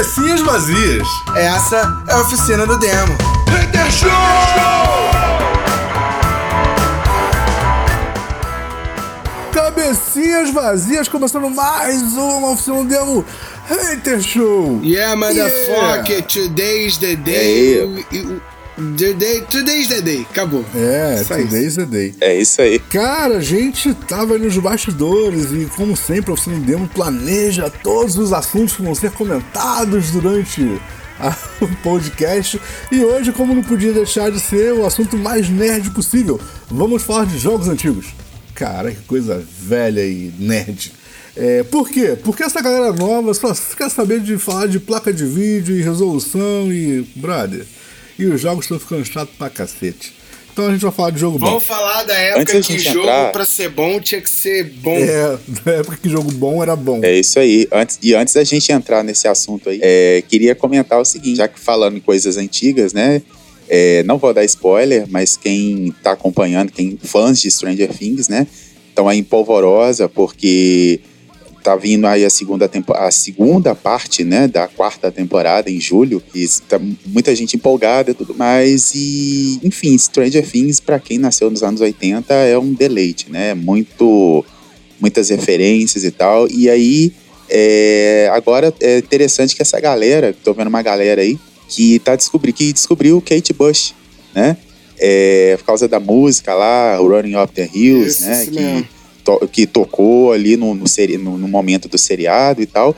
Cabecinhas vazias. Essa é a oficina do demo. Hater Show! Cabecinhas vazias, começando mais uma oficina do demo. Hater Show! Yeah, motherfucker, Yeah. today's the day. The day. Today's the day. Acabou. É, Só isso. today's the day. É isso aí. Cara, a gente tava nos bastidores e, como sempre, a Oficina do Demo planeja todos os assuntos que vão ser comentados durante a- o podcast. E hoje, como não podia deixar de ser o assunto mais nerd possível, vamos falar de jogos antigos. Cara, que coisa velha e nerd. É, por quê? Porque essa galera nova só quer saber de falar de placa de vídeo e resolução e. brother. E os jogos estão ficando chatos pra cacete. Então a gente vai falar de jogo bom. Vamos falar da época Antes da que jogo, entrar- pra ser bom, tinha que ser bom. É, na época que jogo bom era bom. É isso aí. Antes, e antes da gente entrar nesse assunto aí, é, queria comentar o seguinte, já que falando em coisas antigas, né? é, não vou dar spoiler, mas quem tá acompanhando, quem fãs de Stranger Things, né? Estão aí em polvorosa, porque tá vindo aí a segunda, tempo, a segunda parte, né, da quarta temporada em julho. E tá muita gente empolgada e tudo mais. E, enfim, Stranger Things, pra quem nasceu nos anos 80, é um deleite, né? Muito muitas referências e tal. E aí, é, agora é interessante que essa galera, tô vendo uma galera aí, que tá descobri, que descobriu Kate Bush, né? É, por causa da música lá, Running Up the Hills, Isso né? mesmo. Que, to- que tocou ali no, no, no- no momento do seriado e tal.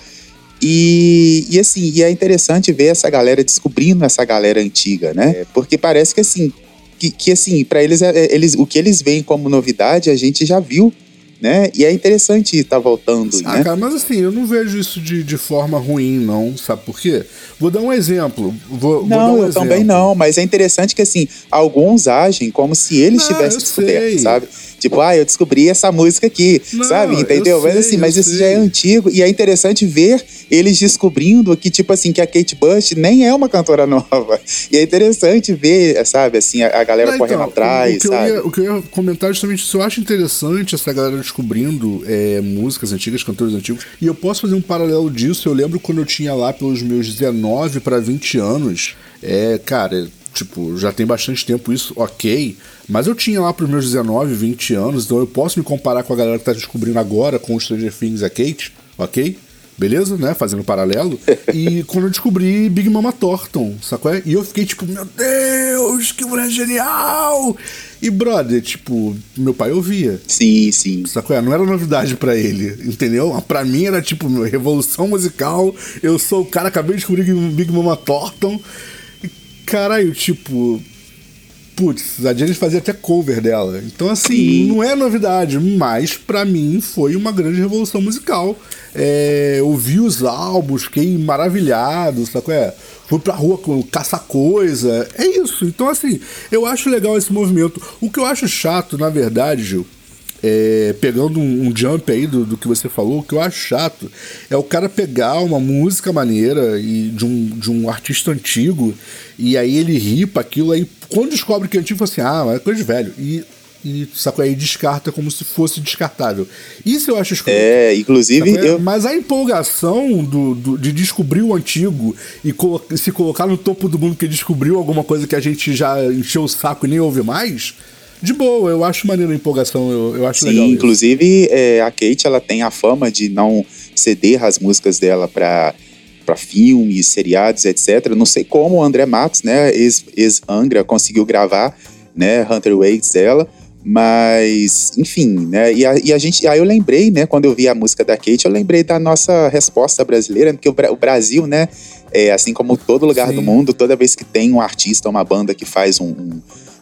E, e assim, e é interessante ver essa galera descobrindo essa galera antiga, né? Porque parece que assim, que, que assim, para eles, é- é- eles, o que eles veem como novidade, a gente já viu, né? E é interessante estar voltando, Ah, né? cara, mas assim, eu não vejo isso de, de forma ruim, não. Sabe por quê? Vou dar um exemplo. Vou, vou Não, um eu exemplo. também não, mas é interessante que assim, alguns agem como se eles Não, tivessem sei. sabe? Tipo, ah, eu descobri essa música aqui, Não, sabe? eu Entendeu? mas sei, assim, mas isso já é antigo e é interessante ver eles descobrindo que, tipo assim, que a Kate Bush nem é uma cantora nova. E é interessante ver, sabe, assim, a, a galera Não, correndo então, atrás, o, que sabe? Eu ia, o que eu ia comentar é justamente isso. Eu acho interessante essa galera descobrindo é, músicas antigas, cantores antigos. E eu posso fazer um paralelo disso. Eu lembro quando eu tinha lá pelos meus 19 para 20 anos. É, cara, tipo, já tem bastante tempo isso, ok. Mas eu tinha lá pros meus 19, 20 anos. Então eu posso me comparar com a galera que tá descobrindo agora com o Stranger Things e a Kate, ok? Beleza, né? Fazendo um paralelo. e quando eu descobri Big Mama Thornton, sacou? E eu fiquei tipo, meu Deus, que mulher genial! E, brother, tipo, meu pai ouvia. Sim, sim. Sacou? Não era novidade pra ele, entendeu? Pra mim era tipo, revolução musical. Eu sou o cara, acabei de descobrir Big Mama Thornton. Caralho, tipo. Putz, a Janis fazia até cover dela. Então, assim, Sim. não é novidade, mas pra mim foi uma grande revolução musical. É, ouvi os álbuns, fiquei maravilhado, sacou? É, fui pra rua com, caçar coisa. É isso. Então, assim, eu acho legal esse movimento. O que eu acho chato, na verdade, Gil, é, pegando um, um jump aí do, do que você falou, o que eu acho chato é o cara pegar uma música maneira e de um, de um artista antigo e aí ele ripa aquilo, aí quando descobre que é antigo, fala assim, ah, mas é coisa de velho. E, e sacou? Aí descarta como se fosse descartável. Isso eu acho escroto. É, inclusive, eu, Mas a empolgação do, do- de descobrir o antigo e colo- se colocar no topo do mundo que descobriu alguma coisa que a gente já encheu o saco e nem ouve mais, de boa, eu acho maneiro a empolgação, eu, eu acho Sim, legal. inclusive é, a Kate ela tem a fama de não ceder as músicas dela para para filmes, seriados, etc. Não sei como o André Matos, né, ex, ex-Angra, conseguiu gravar, né, Hunter Waits dela, mas, enfim, né, e a, e a gente, aí eu lembrei, né, quando eu vi a música da Kate, eu lembrei da nossa resposta brasileira, porque o, o Brasil, né, é, assim como todo lugar Sim. do mundo, toda vez que tem um artista, uma banda que faz um, um,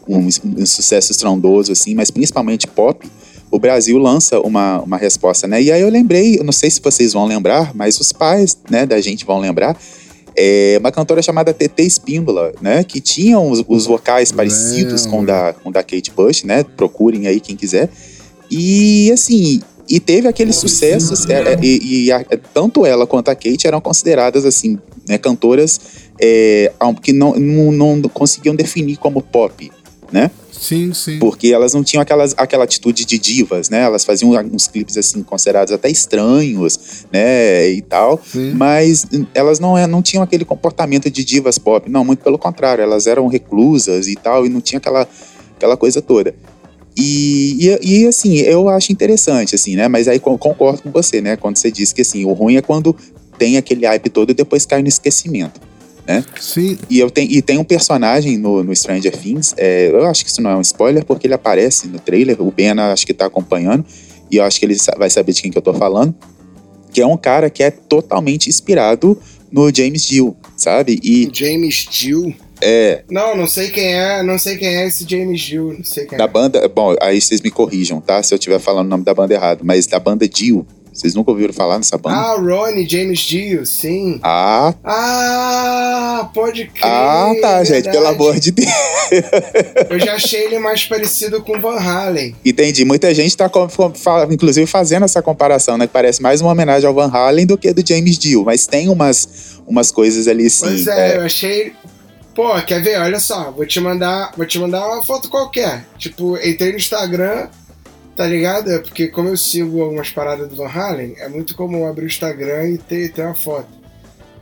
um, um sucesso estrondoso, assim, mas principalmente pop, o Brasil lança uma, uma resposta, né? E aí eu lembrei, eu não sei se vocês vão lembrar, mas os pais, né, da gente vão lembrar, é uma cantora chamada TT Espíndola, né? Que tinham os, os vocais parecidos com o da, com o da Kate Bush, né? Procurem aí quem quiser. E assim, e teve aqueles sucessos, é, é, e, e a- tanto ela quanto a Kate eram consideradas assim, né, cantoras é, que não, não, não conseguiam definir como pop, né? Sim, sim. Porque elas não tinham aquelas, aquela atitude de divas, né? Elas faziam uns clipes assim considerados até estranhos, né, e tal, Sim. mas elas não, é- não tinham aquele comportamento de divas pop, não, muito pelo contrário, elas eram reclusas e tal, e não tinha aquela, aquela coisa toda. E, e, e, assim, eu acho interessante, assim, né? Mas aí con- concordo com você, né? Quando você disse que assim, o ruim é quando tem aquele hype todo e depois cai no esquecimento. Sim, E, eu tenho, e tem um personagem no, no Stranger Things, é, eu acho que isso não é um spoiler, porque ele aparece no trailer, o Ben acho que tá acompanhando, e eu acho que ele vai saber de quem que eu tô falando, que é um cara que é totalmente inspirado no James Deal, sabe? E James Gill. é Não, não sei quem é, não sei quem é esse James Gill, não sei quem da é. banda, bom, aí vocês me corrijam, tá? Se eu estiver falando o nome da banda errado, mas da banda Dio, vocês nunca ouviram falar nessa banda? Ah, Ronnie James Dio, sim. Ah, Ah, pode crer. ah, tá, gente, verdade. pelo amor de Deus. Eu já achei ele mais parecido com Van Halen. Entendi. Muita gente tá, inclusive, fazendo essa comparação, né? Que parece mais uma homenagem ao Van Halen do que do James Dio. Mas tem umas, umas coisas ali, sim. Pois é, é. eu achei. Pô, quer ver? Olha só, vou te mandar, vou te mandar uma foto qualquer. Tipo, entrei no Instagram, tá ligado? É porque como eu sigo algumas paradas do Van Halen, é muito comum abrir o Instagram e ter, ter uma foto.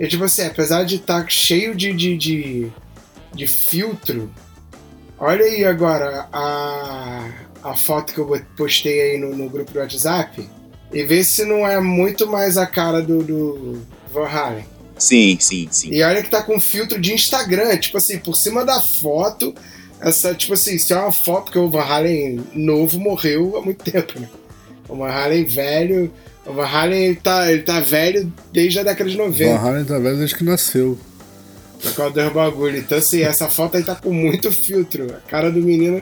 E tipo assim, apesar de estar cheio de, de, de, de filtro, olha aí agora a, a foto que eu postei aí no, no grupo do WhatsApp e vê se não é muito mais a cara do, do Van Halen. Sim, sim, sim. E olha que tá com filtro de Instagram, tipo assim, por cima da foto, essa, tipo assim, se é uma foto, porque o Van Halen novo morreu há muito tempo, né? O Van Halen velho, o Van Halen ele tá, ele tá velho desde a década de Van 90, Halen tá velho desde que nasceu. por causa do bagulho. Então assim, essa foto aí tá com muito filtro. A cara do menino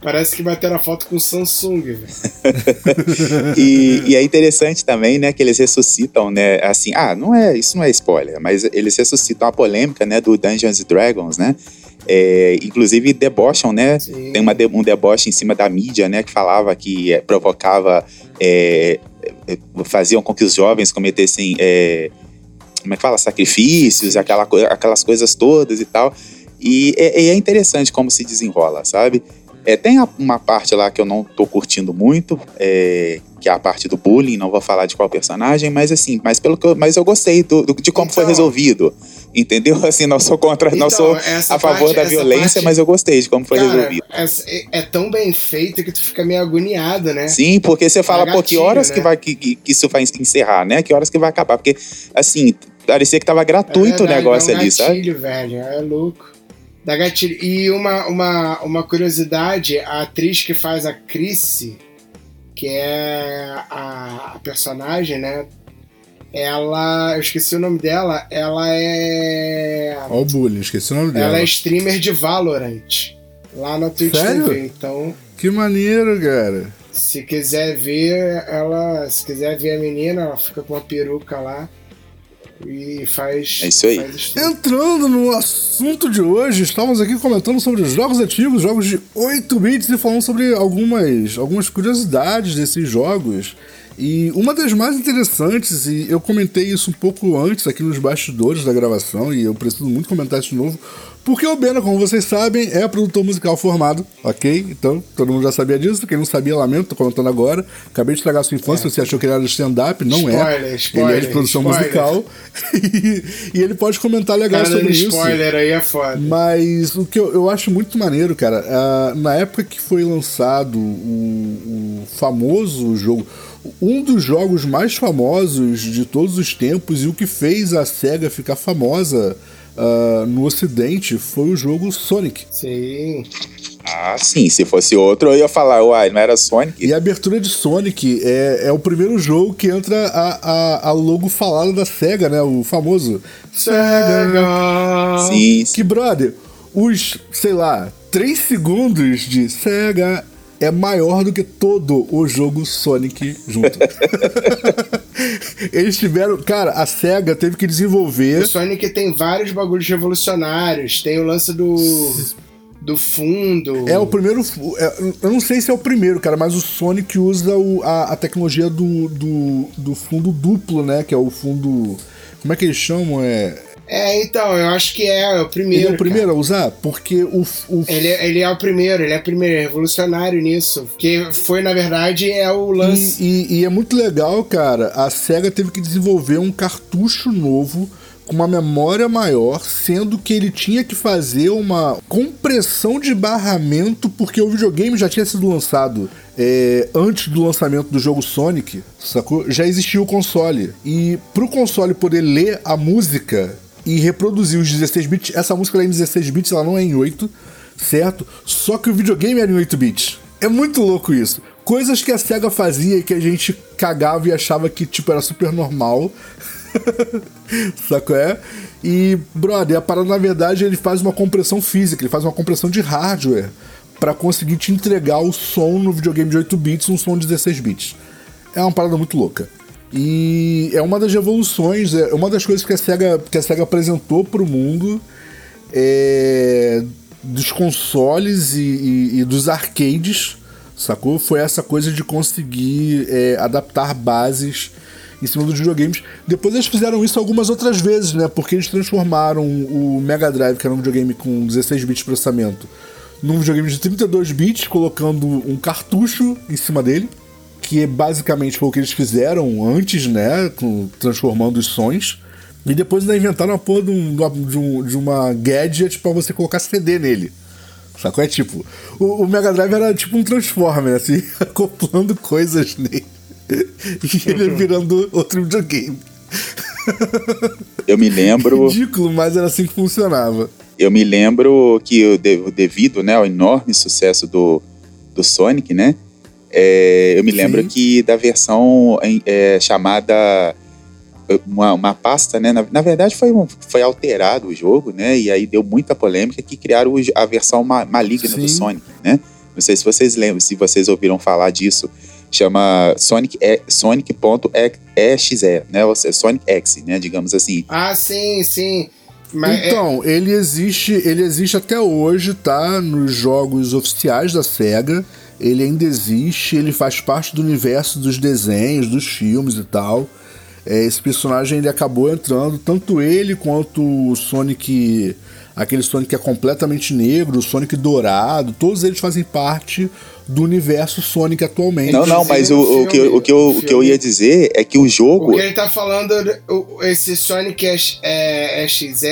parece que bateram a foto com Samsung, velho. E, e é interessante também, né, que eles ressuscitam, né, assim, ah, não é, isso não é spoiler, mas eles ressuscitam a polêmica, né, do Dungeons and Dragons, né, é, inclusive debocham, né, Sim. tem uma um deboche em cima da mídia, né, que falava que é, provocava, é, é, faziam com que os jovens cometessem, é, como é que fala, sacrifícios, aquela, aquelas coisas todas e tal, e é, é interessante como se desenrola, sabe? É, tem uma parte lá que eu não tô curtindo muito, é, que é a parte do bullying, não vou falar de qual personagem, mas assim, mas pelo que eu, mas eu gostei do, do- de como foi Então- resolvido. Entendeu? Assim, não sou contra, não Então, sou essa a favor parte- da violência, parte- mas eu gostei de como foi Cara, resolvido. é, é tão bem feito que tu fica meio agoniado, né? Sim, porque você fala, pô, que gatilho, horas né? que vai que, que- isso vai encerrar, né? Que horas que vai acabar? Porque, assim, parecia que tava É gratuito o verdade, negócio dá um ali, sabe? gatilho, velho. É louco. Dá gatilho. E uma, uma, uma curiosidade, a atriz que faz a Chrissy, que é a, a personagem, né? Ela. Eu esqueci o nome dela. Ela é. Ó o bullying, esqueci o nome dela. Ela é streamer de Valorant. Lá na Twitch Sério? TV. Então, Que maneiro, cara. se quiser ver, ela. Se quiser ver a menina, ela fica com uma peruca lá. E faz. É isso aí. Entrando no assunto de hoje, estamos aqui comentando sobre os jogos antigos, jogos de 8 bits e falando sobre algumas, algumas curiosidades desses jogos. E uma das mais interessantes, e eu comentei isso um pouco antes aqui nos bastidores da gravação, e eu preciso muito comentar isso de novo, porque o Bena, como vocês sabem, é produtor musical formado, ok? Então, todo mundo já sabia disso. Quem não sabia, lamento, tô comentando agora. Acabei de estragar sua infância, você achou que ele era de stand-up, não é. Spoiler, ele é de spoiler, produção spoiler. musical. e, e ele pode comentar legal Cara, sobre isso. spoiler aí é foda. Mas o que eu, eu acho muito maneiro, cara, ah, na época que foi lançado o, o famoso jogo, um dos jogos mais famosos de todos os tempos e o que fez a SEGA ficar famosa ah, no ocidente foi o jogo Sonic. Sim. Ah, sim, se fosse outro, eu ia falar, uai, não era Sonic? E a abertura de Sonic é, é o primeiro jogo que entra a, a, a logo falada da SEGA, né? O famoso Sega. Sim, sim. Que, brother, os, sei lá, 3 segundos de SEGA é maior do que todo o jogo Sonic junto. Eles tiveram. Cara, a SEGA teve que desenvolver. O Sonic tem vários bagulhos revolucionários. Tem o lance do. do fundo. É o primeiro. é, eu não sei se é o primeiro, cara, mas o Sonic usa o- a, a tecnologia do, do, do fundo duplo, né? Que é o fundo. Como é que eles chamam? É. É, então, eu acho que é, é o primeiro. Ele é o primeiro cara. a usar? Porque o. o... Ele, é, ele é o primeiro, ele é o primeiro, é revolucionário nisso. Porque foi, na verdade, é o lance. E, e, e é muito legal, cara. A SEGA teve que desenvolver um cartucho novo com uma memória maior, sendo que ele tinha que fazer uma compressão de barramento, porque o videogame já tinha sido lançado é, antes do lançamento do jogo Sonic, sacou? Já existia o console. E pro console poder ler a música e reproduzir os 16 bits, essa música é em 16 bits, ela não é em 8, certo? Só que o videogame era em 8 bits. É muito louco isso. Coisas que a SEGA fazia e que a gente cagava e achava que tipo era super normal. Saco é? E, brother, a parada, na verdade, ele faz uma compressão física, ele faz uma compressão de hardware para conseguir te entregar o som no videogame de 8 bits, um som de 16 bits. É uma parada muito louca. E é uma das revoluções, é uma das coisas que a SEGA, que a SEGA apresentou para o mundo é, dos consoles e, e, e, dos arcades, sacou? Foi essa coisa de conseguir é, adaptar bases em cima dos videogames. Depois eles fizeram isso algumas outras vezes, né? Porque eles transformaram o Mega Drive, que era um videogame com 16 bits de processamento, num videogame de 32 bits, colocando um cartucho em cima dele, que é basicamente foi o que eles fizeram antes, né? Transformando os sons. E depois ainda inventaram a porra de, um, de, um, de uma gadget para você colocar CD nele. Sacou? É tipo, o, o, Mega Drive era tipo um Transformer, assim, acoplando coisas nele. e ele virando outro videogame. Eu me lembro. Ridículo, mas era assim que funcionava. Eu me lembro que devido né, ao enorme sucesso do, do Sonic, né? É, eu me lembro Sim. que da versão é, chamada uma, uma pasta, né? Na, na, verdade foi, um, foi alterado o jogo, né? E aí deu muita polêmica que criaram a versão ma, maligna Sim. do Sonic, né? Não sei se vocês lembram, se vocês ouviram falar disso chama Sonic é, Sonic.exe, né? Ou seja, Sonic X, né? Digamos assim. Ah, sim, sim. Mas é então, é... ele existe, ele existe até hoje, tá? Nos jogos oficiais da Sega. Ele ainda existe, ele faz parte do universo dos desenhos, dos filmes e tal. É, esse personagem ele acabou entrando, tanto ele quanto o Sonic aquele Sonic que é completamente negro, o Sonic dourado, todos eles fazem parte do universo Sonic atualmente. Não, não, mas o, filme, o, que, eu, o, que eu, o que eu ia dizer é que o jogo. O que ele tá falando, esse Sonic é, é, XE,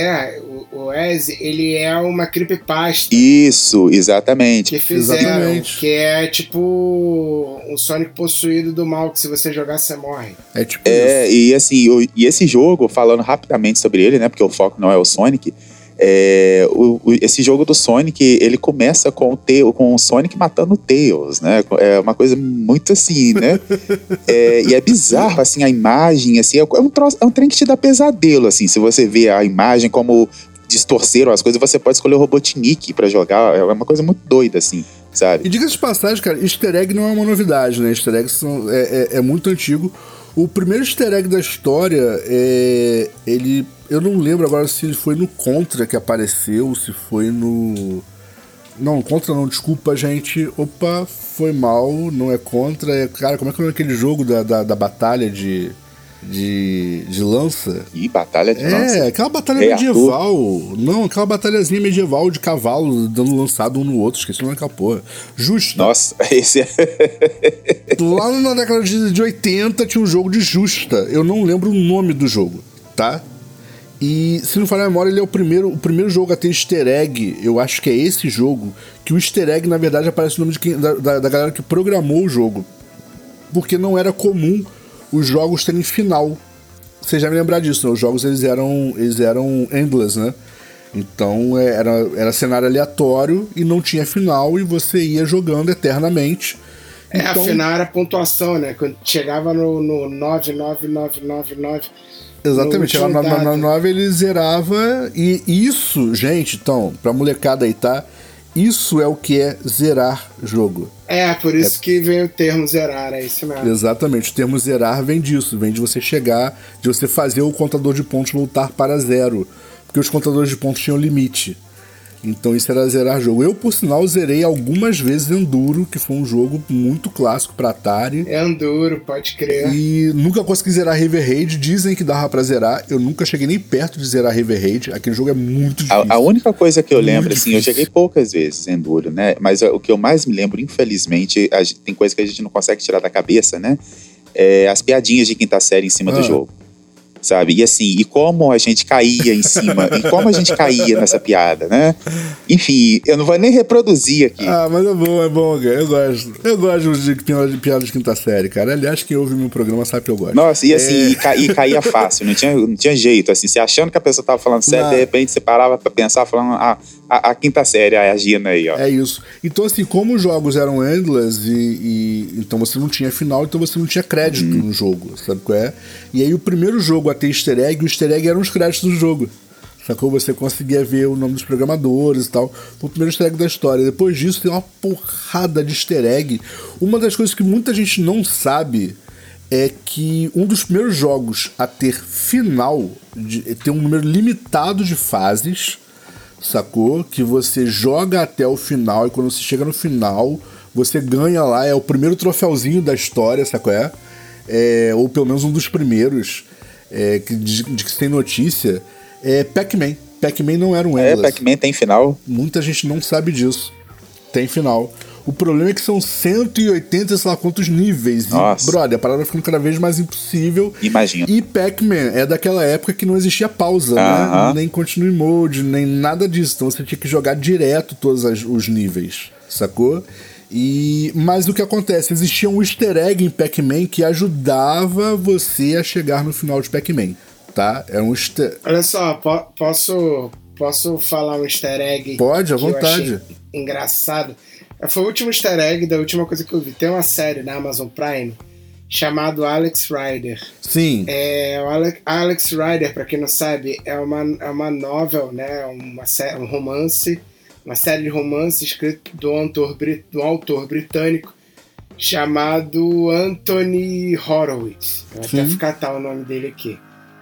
o, o Ezzy, ele é uma creepypasta. Isso, exatamente. Que fizeram, exatamente. que é tipo um Sonic possuído do mal, que se você jogar, você morre. É tipo. É, isso. e assim, e esse jogo, falando rapidamente sobre ele, né, porque o foco não é o Sonic. É, o, o, esse jogo do Sonic, ele começa com o, com o Sonic matando o Tails, né? É uma coisa muito assim, né? é, e é bizarro, assim, a imagem, assim, é um, troço, é um trem que te dá pesadelo, assim, se você vê a imagem como distorceram as coisas, você pode escolher o Robotnik para jogar, é uma coisa muito doida, assim. Sabe? E diga de passagem, cara, easter egg não é uma novidade, né? Easter eggs são, é, é, é muito antigo. O primeiro easter egg da história, é, ele eu não lembro agora se foi no Contra que apareceu, se foi no. Não, Contra não, desculpa, gente. Opa, foi mal, não é Contra. É, cara, como é que é aquele jogo da, da, da batalha de, de, de lança? Ih, batalha de é, lança? É, aquela batalha é medieval. Arthur. Não, aquela batalhazinha medieval de cavalo dando lançado um no outro. Esqueci o nome daquela porra. Justo. Nossa, esse é. Lá na década de, de 80 tinha um jogo de Justa. Eu não lembro o nome do jogo, tá? E, se não falhar a memória, ele é o primeiro, o primeiro jogo a ter easter egg. Eu acho que é esse jogo. Que o easter egg, na verdade, aparece o nome de quem, da, da, da galera que programou o jogo. Porque não era comum os jogos terem final. Você já me lembrar disso, né? Os jogos eles eram, eles eram endless, né? Então é, era, era cenário aleatório e não tinha final e você ia jogando eternamente. É, então... afinal era pontuação, né? Quando chegava no, no 99999 Exatamente, ela na, na 9 ele zerava. E isso, gente, então, pra molecada aí, tá? Isso é o que é zerar jogo. É, por isso é... que vem o termo zerar, é isso mesmo. Exatamente, o termo zerar vem disso, vem de você chegar, de você fazer o contador de pontos voltar para zero. Porque os contadores de pontos tinham limite. Então isso era zerar jogo. Eu, por sinal, zerei algumas vezes Enduro, que foi um jogo muito clássico pra Atari. Enduro, pode crer. E nunca consegui zerar River Raid. Dizem que dava pra zerar. Eu nunca cheguei nem perto de zerar River Raid. Aquele jogo é muito difícil. A, a única coisa que eu Muito lembro, assim, eu difícil. joguei poucas vezes Enduro, né? Mas o que eu mais me lembro, infelizmente, a gente- tem coisa que a gente não consegue tirar da cabeça, né? É as piadinhas de quinta série em cima Ah. do jogo. Sabe? E assim, e como a gente caía em cima, e como a gente caía nessa piada, né? Enfim, eu não vou nem reproduzir aqui. Ah, mas é bom, é bom, cara. Eu gosto. Eu gosto de piada de, piada de quinta série, cara. Aliás, quem ouve meu programa sabe que eu gosto. Nossa, e assim, É. e, ca- e caía fácil, não tinha, não tinha jeito, assim, você achando que a pessoa tava falando sério, Não. de repente você parava pra pensar, falando, ah, a, a quinta série agindo aí, ó. É isso. Então, assim, como os jogos eram endless e, e- então você não tinha final, então você não tinha crédito no jogo, sabe qual é? E aí o primeiro jogo a ter easter egg, o easter egg eram os créditos do jogo. Sacou? Você conseguia ver o nome dos programadores e tal. Foi o primeiro easter egg da história. Depois disso tem uma porrada de easter egg. Uma das coisas que muita gente não sabe é que um dos primeiros jogos a ter final, de, ter um número limitado de fases, sacou? Que você joga até o final e quando você chega no final, você ganha lá, é o primeiro troféuzinho da história, sacou? É? É, ou pelo menos um dos primeiros é, que, de, de que se tem notícia, é Pac-Man. Pac-Man não era um É, endless. Pac-Man tem final. Muita gente não sabe disso. Tem final. O problema é que são 180, sei lá quantos níveis. Nossa. E, brother, a parada vai ficando cada vez mais impossível. Imagina. E Pac-Man é daquela época que não existia pausa, né? Aham. Nem continue mode, nem nada disso. Então você tinha que jogar direto todos as- os níveis, sacou? E, mas o que acontece? Existia um easter egg em Pac-Man que ajudava você a chegar no final de Pac-Man, tá? É um easter... Olha só, po- posso, posso falar um easter egg? Pode, à vontade. engraçado. Foi o último easter egg da última coisa que eu vi. Tem uma série na Amazon Prime chamado Alex Rider. Sim, É, o Ale- Alex Rider, pra quem não sabe, é uma, é uma novel, né? Uma um romance, uma série de romance escrito do autor, do autor britânico chamado Anthony Horowitz. Vou até Sim. catar o nome dele aqui.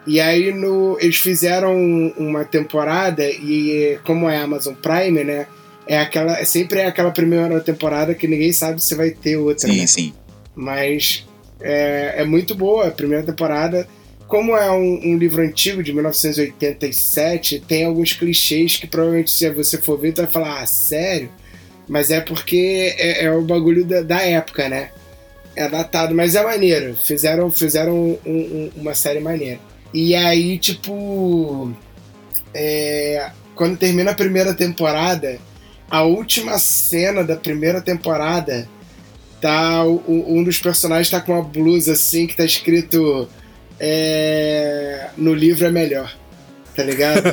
E aí no, eles fizeram uma temporada e como é Amazon Prime, né? É aquela, é sempre é aquela primeira temporada que ninguém sabe se vai ter outra. Sim, né? sim. mas é, é muito boa a primeira temporada. Como é um, um livro antigo de 1987, tem alguns clichês que provavelmente se você for ver, tu vai falar, ah, sério? Mas é porque é, é o bagulho da, da época, né? É datado, mas é maneiro. Fizeram, fizeram um- um- uma série maneira. E aí, tipo. é, quando termina a primeira temporada, a última cena da primeira temporada tá um dos personagens tá com uma blusa assim que tá escrito é, no livro é melhor tá ligado?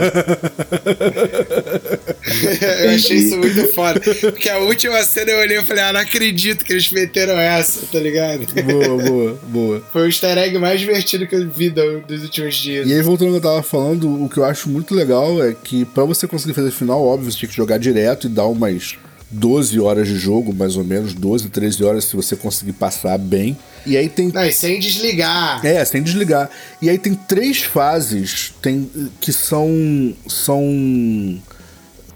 eu achei isso muito foda porque a última cena eu olhei e falei ah não acredito que eles meteram essa tá ligado? boa, boa, boa. foi o easter egg mais divertido que eu vi do- dos últimos dias E aí, voltando ao que eu tava falando, o que eu acho muito legal é que pra você conseguir fazer final, óbvio, você tinha que jogar direto e dar umas 12 horas de jogo, mais ou menos, 12, 13 horas se você conseguir passar bem. E aí tem. não, e sem desligar É, sem desligar. E aí tem três fases tem, que são. são.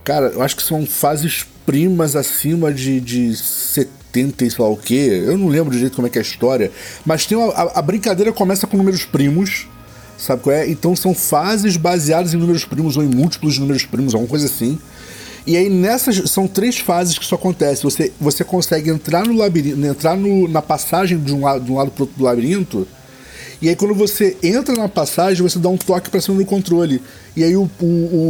Cara, eu acho que são fases primas acima de, de 70 e sei lá o quê. Eu não lembro direito como é que é a história. Mas tem uma, a, a brincadeira começa com números primos. Sabe qual é? Então são fases baseadas em números primos ou em múltiplos de números primos, alguma coisa assim. E aí nessas são três fases que isso acontece. Você, você consegue entrar no labirinto, entrar no- na passagem de um, lado, de um lado outro do labirinto. E aí quando você entra na passagem, você dá um toque pra cima do controle. E aí o, o,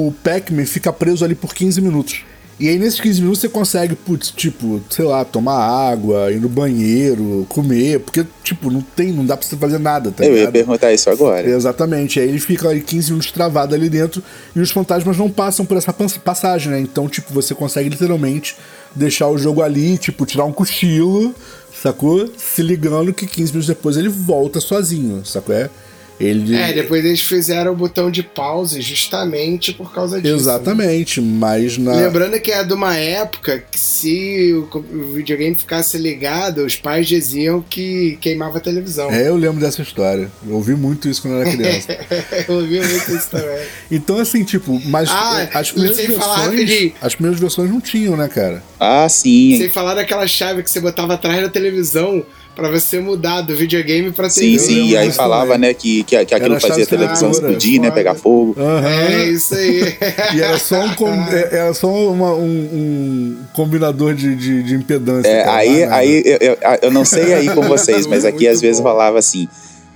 o Pac-Man fica preso ali por 15 minutos. E aí nesses 15 minutos você consegue, putz, tipo, sei lá, tomar água, ir no banheiro, comer, porque, tipo, não tem, não dá pra você fazer nada, tá Eu ia ligado? perguntar isso agora. Exatamente. Aí ele fica ali 15 minutos travado ali dentro e os fantasmas não passam por essa pas- passagem, né? Então, tipo, você consegue literalmente deixar o jogo ali, tipo, tirar um cochilo, sacou? Se ligando que 15 minutos depois ele volta sozinho, sacou? É? Ele... É, depois eles fizeram o botão de pause justamente por causa disso. Exatamente, né? mas na. Lembrando que é de uma época que se o videogame ficasse ligado, os pais diziam que queimava a televisão. É, eu lembro dessa história. Eu ouvi muito isso quando eu era criança. eu ouvi muito isso também. Então, assim, tipo, mas ah, as primeiras versões. As primeiras versões não tinham, né, cara? Ah, sim. Sem falar daquela chave que você botava atrás da televisão para você mudar do videogame pra TV. Sim, sim, e aí falava, também. né, que, que, que aquilo fazia a televisão explodir, né, pegar fogo. Uhum. É, isso aí. e era só um, com, é, era só uma, um, um, combinador de, de, de impedância. É, aí, aí eu, eu, eu, não sei aí com vocês, mas aqui às vezes falava assim,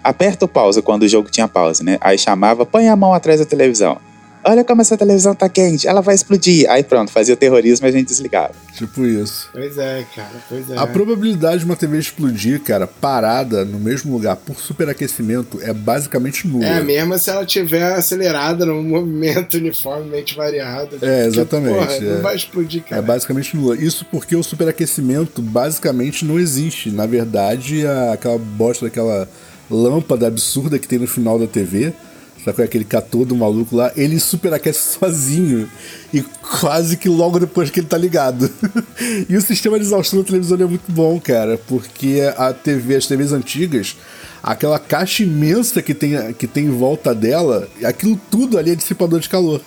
aperta o pausa quando o jogo tinha pausa, né, aí chamava, põe a mão atrás da televisão olha como essa televisão tá quente, ela vai explodir. Aí pronto, fazia o terrorismo e a gente desligava. Tipo isso. Pois é, cara, pois é. A probabilidade de uma TV explodir, cara, parada no mesmo lugar por superaquecimento é basicamente nula. É, mesmo se ela tiver acelerada num movimento uniformemente variado. É, exatamente. porra, é. Não vai explodir, cara. É basicamente nula. Isso porque o superaquecimento basicamente não existe. Na verdade, aquela bosta daquela lâmpada absurda que tem no final da TV Sabe aquele catou do maluco lá? Ele superaquece sozinho. E quase que logo depois que ele tá ligado. e o sistema de exaustão da televisão é muito bom, cara. Porque a TV, as TVs antigas, aquela caixa imensa que tem, que tem em volta dela, aquilo tudo ali é dissipador de calor.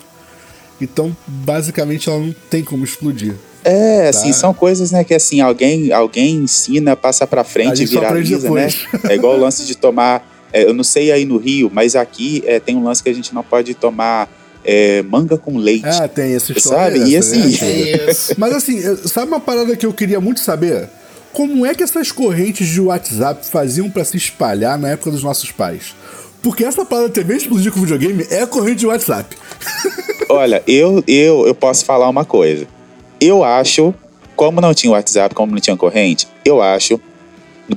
Então, basicamente, ela não tem como explodir. É, assim, tá? assim, são coisas, né, que assim, alguém, alguém ensina, passa pra frente e viraliza, né? É igual o lance de tomar é, eu não sei aí no Rio, mas aqui é, tem um lance que a gente não pode tomar é, manga com leite. Ah, tem essa história. Sabe? Essa, e assim. Né? mas assim, sabe uma parada que eu queria muito saber? Como é que essas correntes de WhatsApp faziam para se espalhar na época dos nossos pais? Porque essa parada TV explodir com videogame é corrente de WhatsApp. Olha, eu, eu, eu posso falar uma coisa. Eu acho, como não tinha WhatsApp, como não tinha corrente, eu acho,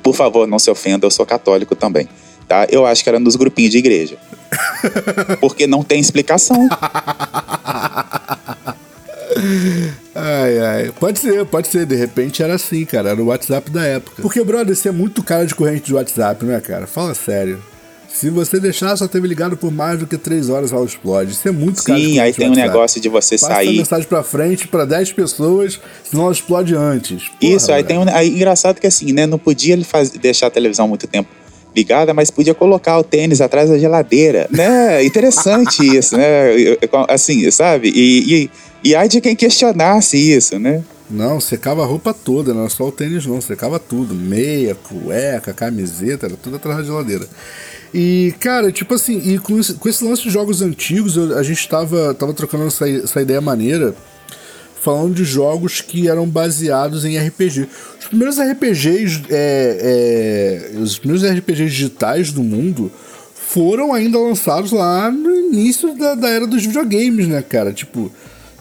por favor, não se ofenda, eu sou católico também tá? Eu acho que era nos grupinhos de igreja. Porque não tem explicação. Ai, ai. Pode ser, pode ser. De repente era assim, cara. Era o WhatsApp da época. Porque, brother, você é muito cara de corrente de WhatsApp, né, cara? Fala sério. Se você deixar sua TV ligada por mais do que 3 horas, ela explode. Isso é muito caro. Sim, aí tem um negócio de você Passa sair. Passa mensagem pra frente para 10 pessoas, senão ela explode antes. Porra, Isso, aí tem um. Aí, engraçado que assim, né? Não podia ele faz, deixar a televisão muito tempo ligada, mas podia colocar o tênis atrás da geladeira, né? Interessante isso, né? Assim, sabe? E, e, e ai de quem questionasse isso, né? Não, secava a roupa toda, não era só o tênis não, secava tudo, meia, cueca, camiseta, era tudo atrás da geladeira. E, cara, tipo assim, e com esse, com esse lance de jogos antigos, eu, a gente tava, tava trocando essa, essa ideia maneira, falando de jogos que eram baseados em RPG. Os primeiros RPGs, é, é, os primeiros RPGs digitais do mundo foram ainda lançados lá no início da, da era dos videogames, né, cara? Tipo,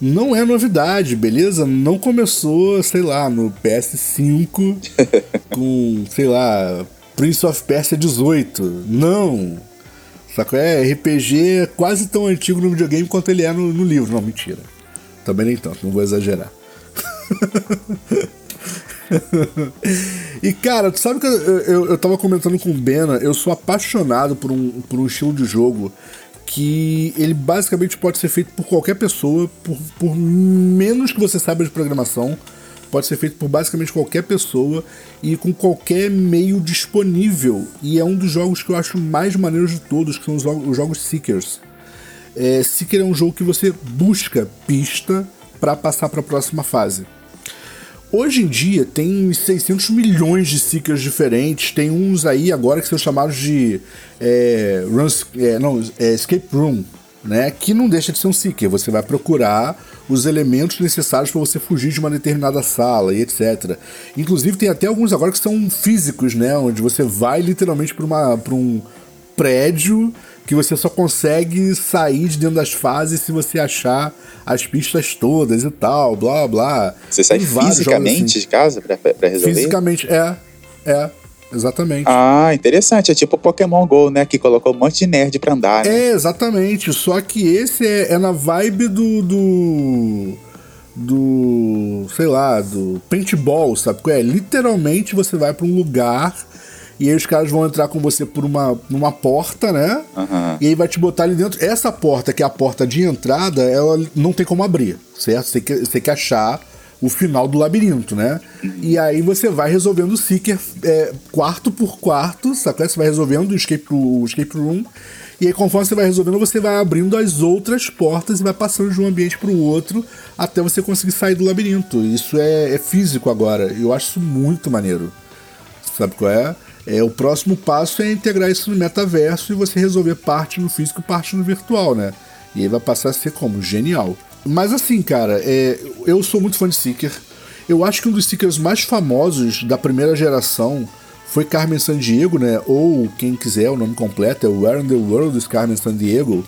não é novidade, beleza? Não começou, sei lá, no PS5 com, sei lá, Prince of Persia 18. Não! Sacou? É, RPG quase tão antigo no videogame quanto ele é no, no livro. Não, mentira. Também nem tanto, não vou exagerar. e cara, tu sabe que eu, eu, eu tava comentando com o Bena, eu sou apaixonado por um, por um estilo de jogo que ele basicamente pode ser feito por qualquer pessoa, por, por menos que você saiba de programação, pode ser feito por basicamente qualquer pessoa e com qualquer meio disponível. E é um dos jogos que eu acho mais maneiros de todos, que são os, os jogos Seekers. É, Seeker é um jogo que você busca pista para passar para a próxima fase. Hoje em dia tem 600 milhões de Seekers diferentes, tem uns aí agora que são chamados de é, runs, é, não, é, Escape Room, né? Que não deixa de ser um Seeker. Você vai procurar os elementos necessários para você fugir de uma determinada sala e etc. Inclusive tem até alguns agora que são físicos, né? Onde você vai literalmente para um prédio que você só consegue sair de dentro das fases se você achar as pistas todas e tal, blá blá. Você sai fisicamente assim. de casa pra, pra resolver? Fisicamente, é. É. Exatamente. Ah, interessante. É tipo o Pokémon GO, né? Que colocou um monte de nerd pra andar, né? É, exatamente. Só que esse é, é na vibe do, do. do. sei lá, do paintball, sabe? É, literalmente você vai pra um lugar E aí os caras vão entrar com você por uma, uma porta, né? Aham. E aí vai te botar ali dentro. Essa porta, que é a porta de entrada, ela não tem como abrir, certo? Você tem que, você tem que achar o final do labirinto, né? E aí você vai resolvendo o Seeker é, quarto por quarto, sacou? Você vai resolvendo o escape, o escape room. E aí, conforme você vai resolvendo, você vai abrindo as outras portas e vai passando de um ambiente para o outro até você conseguir sair do labirinto. Isso é, é físico agora. Eu acho isso muito maneiro. Sabe qual é? É, o próximo passo é integrar isso no metaverso e você resolver parte no físico e parte no virtual, né? E aí vai passar a ser como? Genial. Mas assim, cara, é, eu sou muito fã de Seeker. Eu acho que um dos Seekers mais famosos da primeira geração foi Carmen Sandiego, né? Ou quem quiser, o nome completo é Where in the World is Carmen Sandiego,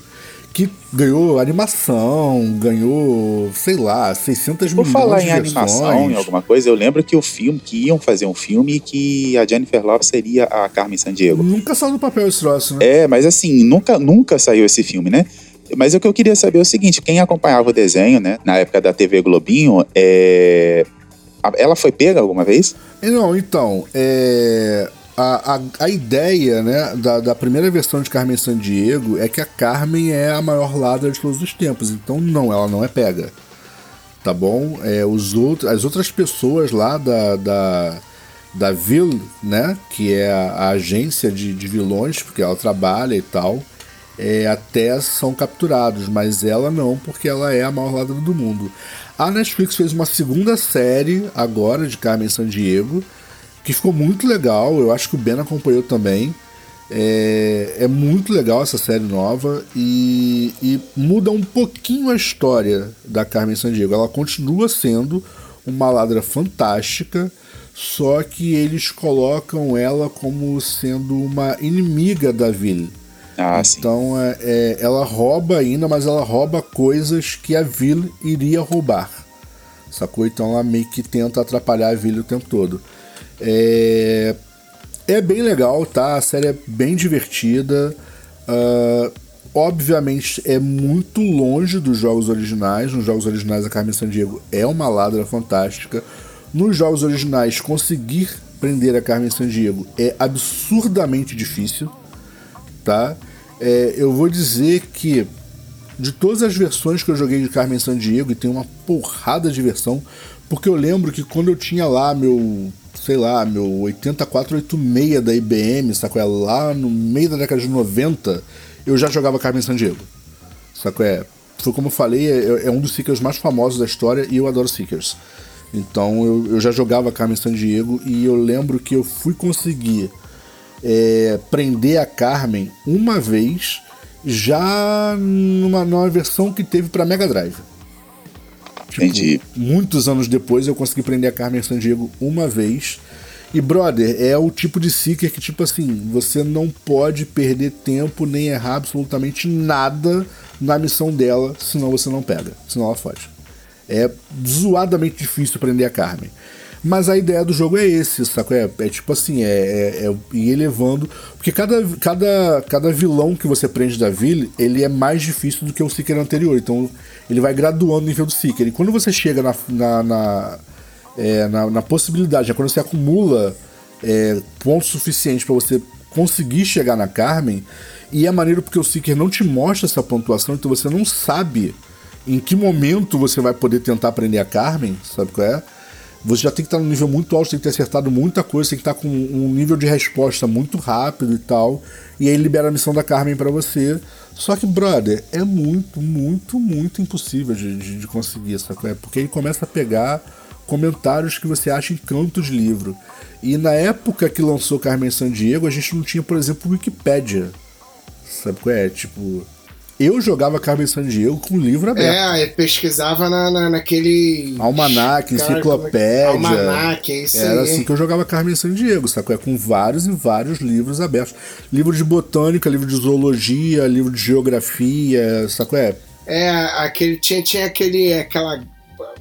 que ganhou animação, ganhou, sei lá, 600 Por milhões falar de em animação, em alguma coisa, eu lembro que o filme, que iam fazer um filme e que a Jennifer Lopez seria a Carmen Sandiego. Nunca saiu do papel esse troço, né? É, mas assim, nunca, nunca saiu esse filme, né? Mas o que eu queria saber é o seguinte: quem acompanhava o desenho, né, na época da TV Globinho, é... ela foi pega alguma vez? Não, então, é, a, a, a ideia né, da, da primeira versão de Carmen Sandiego é que a Carmen é a maior ladra de todos os tempos. Então, não, ela não é pega. Tá bom? É, os outros, as outras pessoas lá da, da, da Vil, né, que é a, a agência de, de vilões, porque ela trabalha e tal, é, até são capturados, mas ela não, porque ela é a maior ladra do mundo. A Netflix fez uma segunda série agora de Carmen Sandiego, que ficou muito legal. Eu acho que o Ben acompanhou também. É, é muito legal essa série nova e, e muda um pouquinho a história da Carmen Sandiego. Ela continua sendo uma ladra fantástica, só que eles colocam ela como sendo uma inimiga da Ville. Ah. Então é, é, ela rouba ainda, mas ela rouba coisas que a Ville iria roubar. Sacou? Então ela meio que tenta atrapalhar a Ville o tempo todo. É, é bem legal, tá? A série é bem divertida. Ah, obviamente é muito longe dos jogos originais. Nos jogos originais a Carmen Sandiego é uma ladra fantástica. Nos jogos originais conseguir prender a Carmen Sandiego é absurdamente difícil tá? É, eu vou dizer que de todas as versões que eu joguei de Carmen Sandiego, e tem uma porrada de versão, porque eu lembro que quando eu tinha lá meu, sei lá, meu 8486 da IBM, sacou? É lá no meio da década de 90, eu já jogava Carmen Sandiego. Sacou? É, foi como eu falei, é, é um dos Seekers mais famosos da história e eu adoro Seekers. Então eu, eu já jogava Carmen Sandiego e eu lembro que eu fui conseguir é, prender a Carmen uma vez, já numa, numa versão que teve para Mega Drive. Tipo, Entendi. Muitos anos depois eu consegui prender a Carmen Sandiego uma vez. E, brother, é o tipo de Seeker que, tipo assim, você não pode perder tempo nem errar absolutamente nada na missão dela, senão você não pega, senão ela foge. É zoadamente difícil prender a Carmen. Mas a ideia do jogo é esse, saco? É, é tipo assim, é, é, é ir elevando. Porque cada, cada, cada vilão que você prende da Ville, ele é mais difícil do que o Seeker anterior. Então ele vai graduando o nível do Seeker. E quando você chega na, na, na, é, na, na possibilidade, né, quando você acumula é, pontos suficientes para você conseguir chegar na Carmen, e é maneiro porque o Seeker não te mostra essa pontuação, então você não sabe em que momento você vai poder tentar prender a Carmen, sabe qual é? Você já tem que estar num nível muito alto, tem que ter acertado muita coisa, tem que estar com um nível de resposta muito rápido e tal. E aí libera a missão da Carmen para você. Só que, brother, é muito, muito, muito impossível de, de, de conseguir, sabe? Porque ele começa a pegar comentários que você acha em cantos de livro. E na época que lançou Carmen Sandiego, a gente não tinha, por exemplo, Wikipédia. Sabe qual é? Tipo, eu jogava Carmen Sandiego com o livro aberto. É, eu pesquisava na, na, naquele. Almanac, Cara, enciclopédia. é Almanac, é isso Era aí. assim que eu jogava Carmen Sandiego, sacou? É com vários e vários livros abertos. Livro de botânica, livro de zoologia, livro de geografia, sacou? É, É, aquele, tinha, tinha aquele, aquela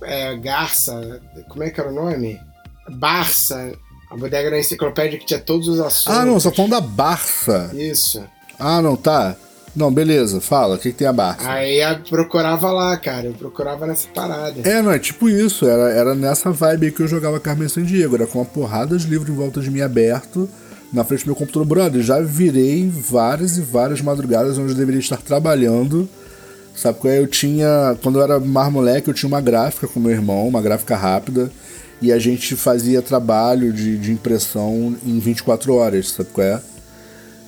é, garça, como é que era o nome? Barça, a bodega da enciclopédia que tinha todos os assuntos. Ah, não, só falando da Barça. Isso. Ah, não, tá. Não, beleza, fala, o que, que tem a Barça? Aí eu procurava lá, cara, eu procurava nessa parada. É, não, é tipo isso, era, era nessa vibe aí que eu jogava Carmen Sandiego, era com uma porrada de livro em volta de mim aberto, na frente do meu computador, brother. Já virei várias e várias madrugadas onde eu deveria estar trabalhando. Sabe qual é? Eu tinha. Quando eu era mais moleque, eu tinha uma gráfica com meu irmão, uma gráfica rápida. E a gente fazia trabalho de, de impressão em 24 horas, sabe qual é?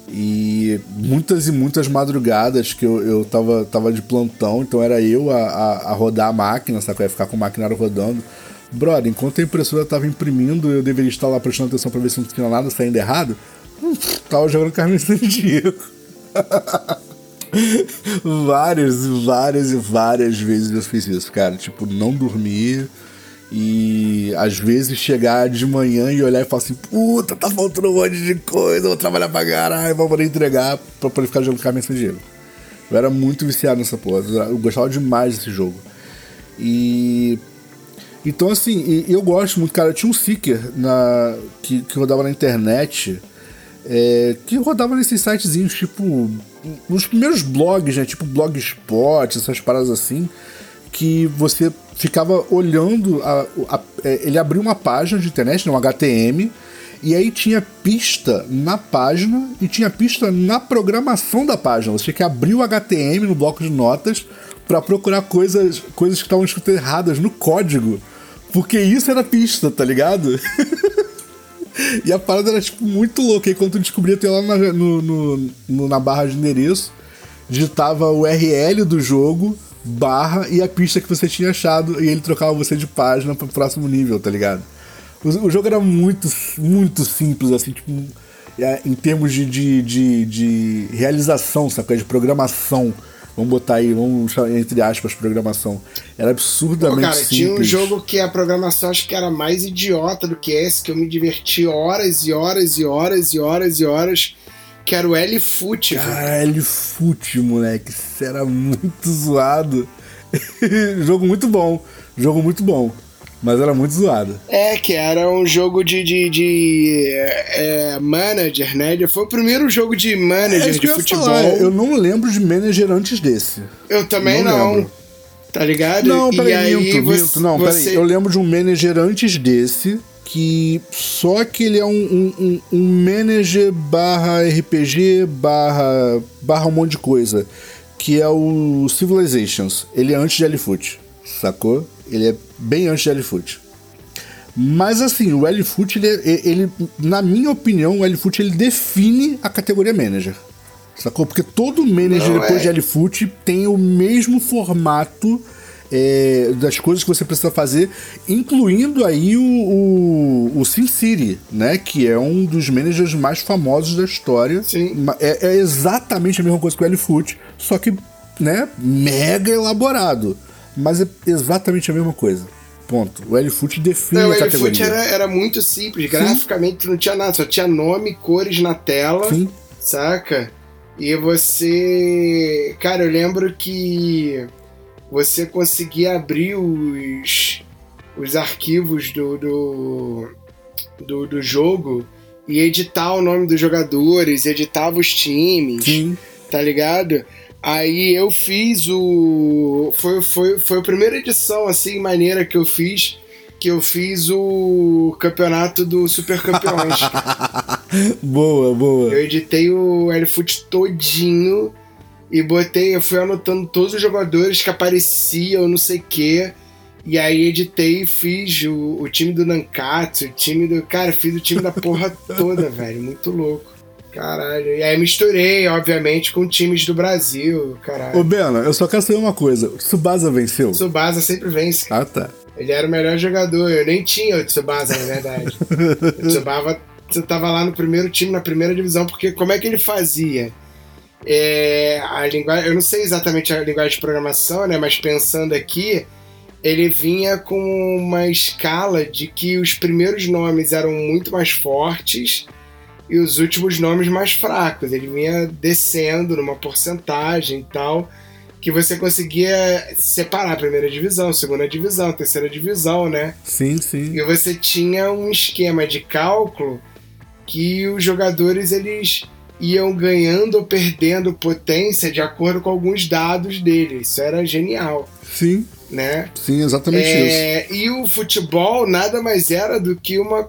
E muitas e muitas madrugadas que eu, eu tava, tava de plantão, então era eu a, a, a rodar a máquina, sabe? Ia ficar com o maquinário rodando. Brother, enquanto a impressora tava imprimindo, eu deveria estar lá prestando atenção pra ver se não tinha nada saindo errado. Tava jogando Carmen Sandiego. várias, várias e várias vezes eu fiz isso, cara. Tipo, não dormir e às vezes chegar de manhã e olhar e falar assim: puta, tá faltando um monte de coisa, vou trabalhar pra caralho, vou poder entregar pra poder ficar jogando Carmen Sandiego. Eu era muito viciado nessa porra, eu gostava demais desse jogo. E. Então, assim, eu gosto muito, cara. Eu tinha um Seeker na, que, que rodava na internet, é, que rodava nesses sitezinhos, tipo. Nos primeiros blogs, né? Tipo Blogspot, essas paradas assim, que você ficava olhando. A, a, é, ele abriu uma página de internet, um HTM, e aí tinha pista na página e tinha pista na programação da página. Você tinha que abrir o HTM no bloco de notas para procurar coisas, coisas que estavam escritas erradas no código. Porque isso era pista, tá ligado? e a parada era tipo muito louca. E quando tu descobria, tu ia lá na, no, no, na barra de endereço, digitava o URL do jogo barra e a pista que você tinha achado e ele trocava você de página para o próximo nível, tá ligado? O, o, jogo era muito, muito simples, assim, tipo, é, em termos de, de, de, de realização, sabe? De programação. Vamos botar aí, vamos entre aspas, programação. Era absurdamente Pô, cara, simples. Tinha um jogo que a programação acho que era mais idiota do que esse, que eu me diverti horas e horas e horas e horas e horas que era o L-Foot. Cara, L-Foot, moleque. Isso era muito zoado. jogo muito bom. Jogo muito bom. Mas era muito zoado. É, que era um jogo de, de, de é, manager, né? Foi o primeiro jogo de manager é de futebol. Falar. Eu não lembro de manager antes desse. Eu também não. não. Tá ligado? Não, peraí, minto, você, minto. Não, peraí. Você... Eu lembro de um manager antes desse que só que ele é um, um, um manager barra RPG barra, barra um monte de coisa. Que é o Civilizations. Ele é antes de L-Foot, sacou? Ele é bem antes de L-Foot. Mas assim, o L-Foot, ele, ele, na minha opinião, o L-Foot ele define a categoria manager. Sacou? Porque todo manager Não, depois é. de L-Foot tem o mesmo formato é, das coisas que você precisa fazer, incluindo aí o, o, o Sin City, né? Que é um dos managers mais famosos da história. Sim. É, é exatamente a mesma coisa que o L-Foot, só que, né, mega elaborado. Mas é exatamente a mesma coisa. Ponto. O L-Foot define não, a categoria. O L-Foot era, era muito simples. Graficamente Sim. não tinha nada, só tinha nome, cores na tela. Sim. Saca? E você. Cara, eu lembro que você conseguia abrir os, os arquivos do, do, do, do jogo e editar o nome dos jogadores, editava os times, Sim. tá ligado? Aí eu fiz o. Foi, foi, foi a primeira edição, assim, maneira que eu fiz. Que eu fiz o campeonato do Super Campeões. boa, boa. Eu editei o L-Foot todinho e botei, eu fui anotando todos os jogadores que apareciam, não sei o quê. E aí editei e fiz o, o, time do Nankatsu, o time do. Cara, fiz o time da porra toda, velho. Muito louco. Caralho. E aí misturei, obviamente, com times do Brasil, caralho. Ô, Bena, eu só quero saber uma coisa. O Tsubasa venceu? O Tsubasa sempre vence. Ah, tá. Ele era o melhor jogador. Eu nem tinha o Tsubasa, na verdade. o Tsubasa tava lá no primeiro time, na primeira divisão, porque como é que ele fazia? É, a linguagem, eu não sei exatamente a linguagem de programação, né, mas pensando aqui, ele vinha com uma escala de que os primeiros nomes eram muito mais fortes e os últimos nomes mais fracos. Ele vinha descendo numa porcentagem e tal, que você conseguia separar a primeira divisão, segunda divisão, terceira divisão, né? Sim, sim. E você tinha um esquema de cálculo que os jogadores eles iam ganhando ou perdendo potência de acordo com alguns dados dele. Isso era genial. Sim. Né? Sim, exatamente é, isso. E o futebol nada mais era do que uma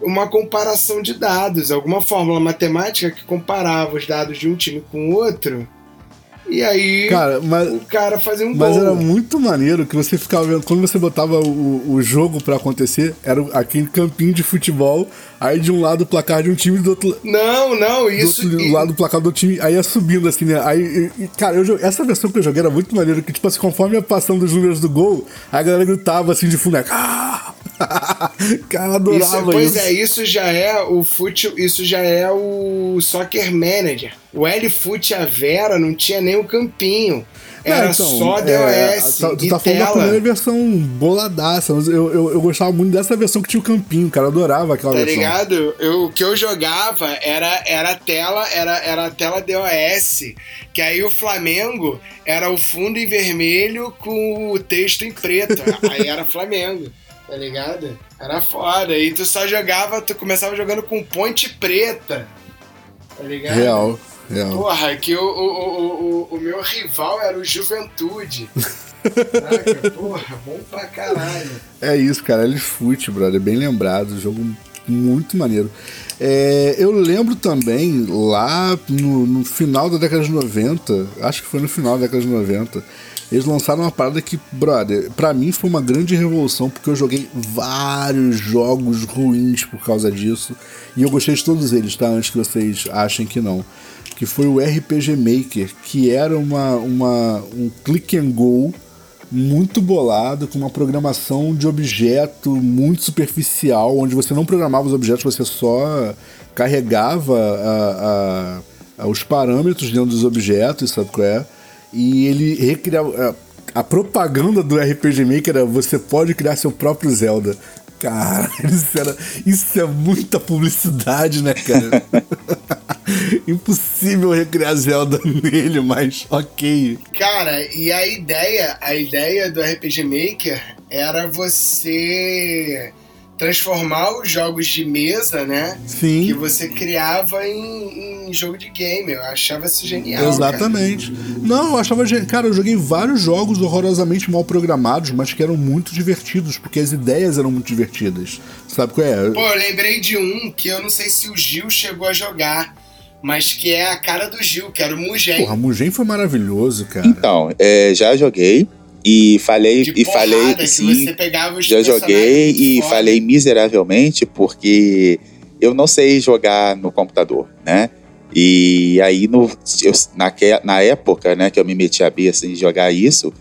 uma comparação de dados, alguma fórmula matemática que comparava os dados de um time com o outro. E aí cara, mas, o cara fazia um mas gol. era muito maneiro que você ficava vendo. Quando você botava o, o jogo pra acontecer, era aquele campinho de futebol. Aí de um lado o placar de um time, do outro, Não, não, isso. do outro e- lado o placar do outro time. Aí ia subindo assim, né? Aí, e- cara, eu, essa versão que eu joguei era muito maneiro. Que tipo assim, conforme ia passando os números do gol, a galera gritava assim de fundo. Ah! cara, adorava Isso, isso. pois é, isso já é o fute, isso já é o Soccer Manager. O L-Foot a Vera não tinha nem o campinho. Era É, então, só é, DOS tá- tu e tá falando da primeira versão boladaça. Eu, eu, eu gostava muito dessa versão que tinha o campinho, cara. Eu adorava aquela Tá versão. ligado? Eu, o que eu jogava era, era a tela, era, era tela DOS. Que aí o Flamengo era o fundo em vermelho com o texto em preto. aí era Flamengo, tá ligado? Era foda. E tu só jogava, tu começava jogando com ponte preta. Tá ligado? Real, real. Porra, que o, o, o, o, meu rival era o Juventude. Caraca, porra, bom pra caralho. É isso, cara. Eles Foot, brother. Bem lembrado. Jogo muito maneiro. É, eu lembro também, lá no, no final da década de 90, acho que foi no final da década de 90, eles lançaram uma parada que, brother, pra mim foi uma grande revolução, porque eu joguei vários jogos ruins por causa disso. E eu gostei de todos eles, tá? Antes que vocês achem que não. Que foi o RPG Maker, que era uma, uma, um click and go muito bolado, com uma programação de objeto muito superficial, onde você não programava os objetos, você só carregava a- a- a- os parâmetros dentro dos objetos, sabe qual é? E ele recriava. A, a propaganda do RPG Maker era você pode criar seu próprio Zelda. Cara, isso, era, isso é muita publicidade, né, cara? Impossível recriar Zelda nele, mas ok. Cara, e a ideia, a ideia do RPG Maker era você transformar os jogos de mesa, né? Sim. Que você criava em, em jogo de game. Eu achava isso genial. Exatamente. Não, eu achava. Cara, eu joguei vários jogos horrorosamente mal programados, mas que eram muito divertidos, porque as ideias eram muito divertidas. Sabe qual é? Cara. Pô, eu lembrei de um que eu não sei se o Gil chegou a jogar, mas que é a cara do Gil, que era o Mugen. Porra, Mugen foi maravilhoso, cara. Então, é, já joguei e falei de e falei que sim, você pegava os já joguei e foda. falei miseravelmente porque eu não sei jogar no computador, né? E aí no eu, naque, na época, né, que eu me meti a besta em jogar isso,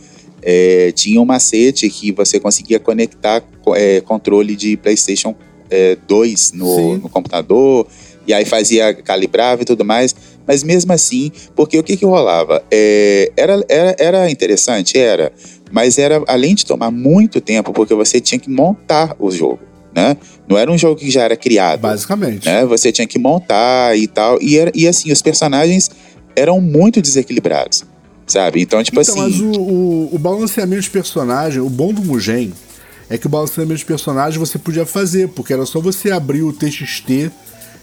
é, tinha um macete que você conseguia conectar co- é, controle de PlayStation é, 2 no, no computador e aí fazia calibrava e tudo mais. Mas mesmo assim, porque o que que rolava? É, era, era, era interessante, era, mas era além de tomar muito tempo, porque você tinha que montar o jogo, né? Não era um jogo que já era criado, Basicamente. né? Você tinha que montar e tal, e, era, e assim, os personagens eram muito desequilibrados, sabe? Então, tipo então, mas assim, o, o, o balanceamento de personagem, o bom do Mugen é que o balanceamento de personagem você podia fazer, porque era só você abrir o TXT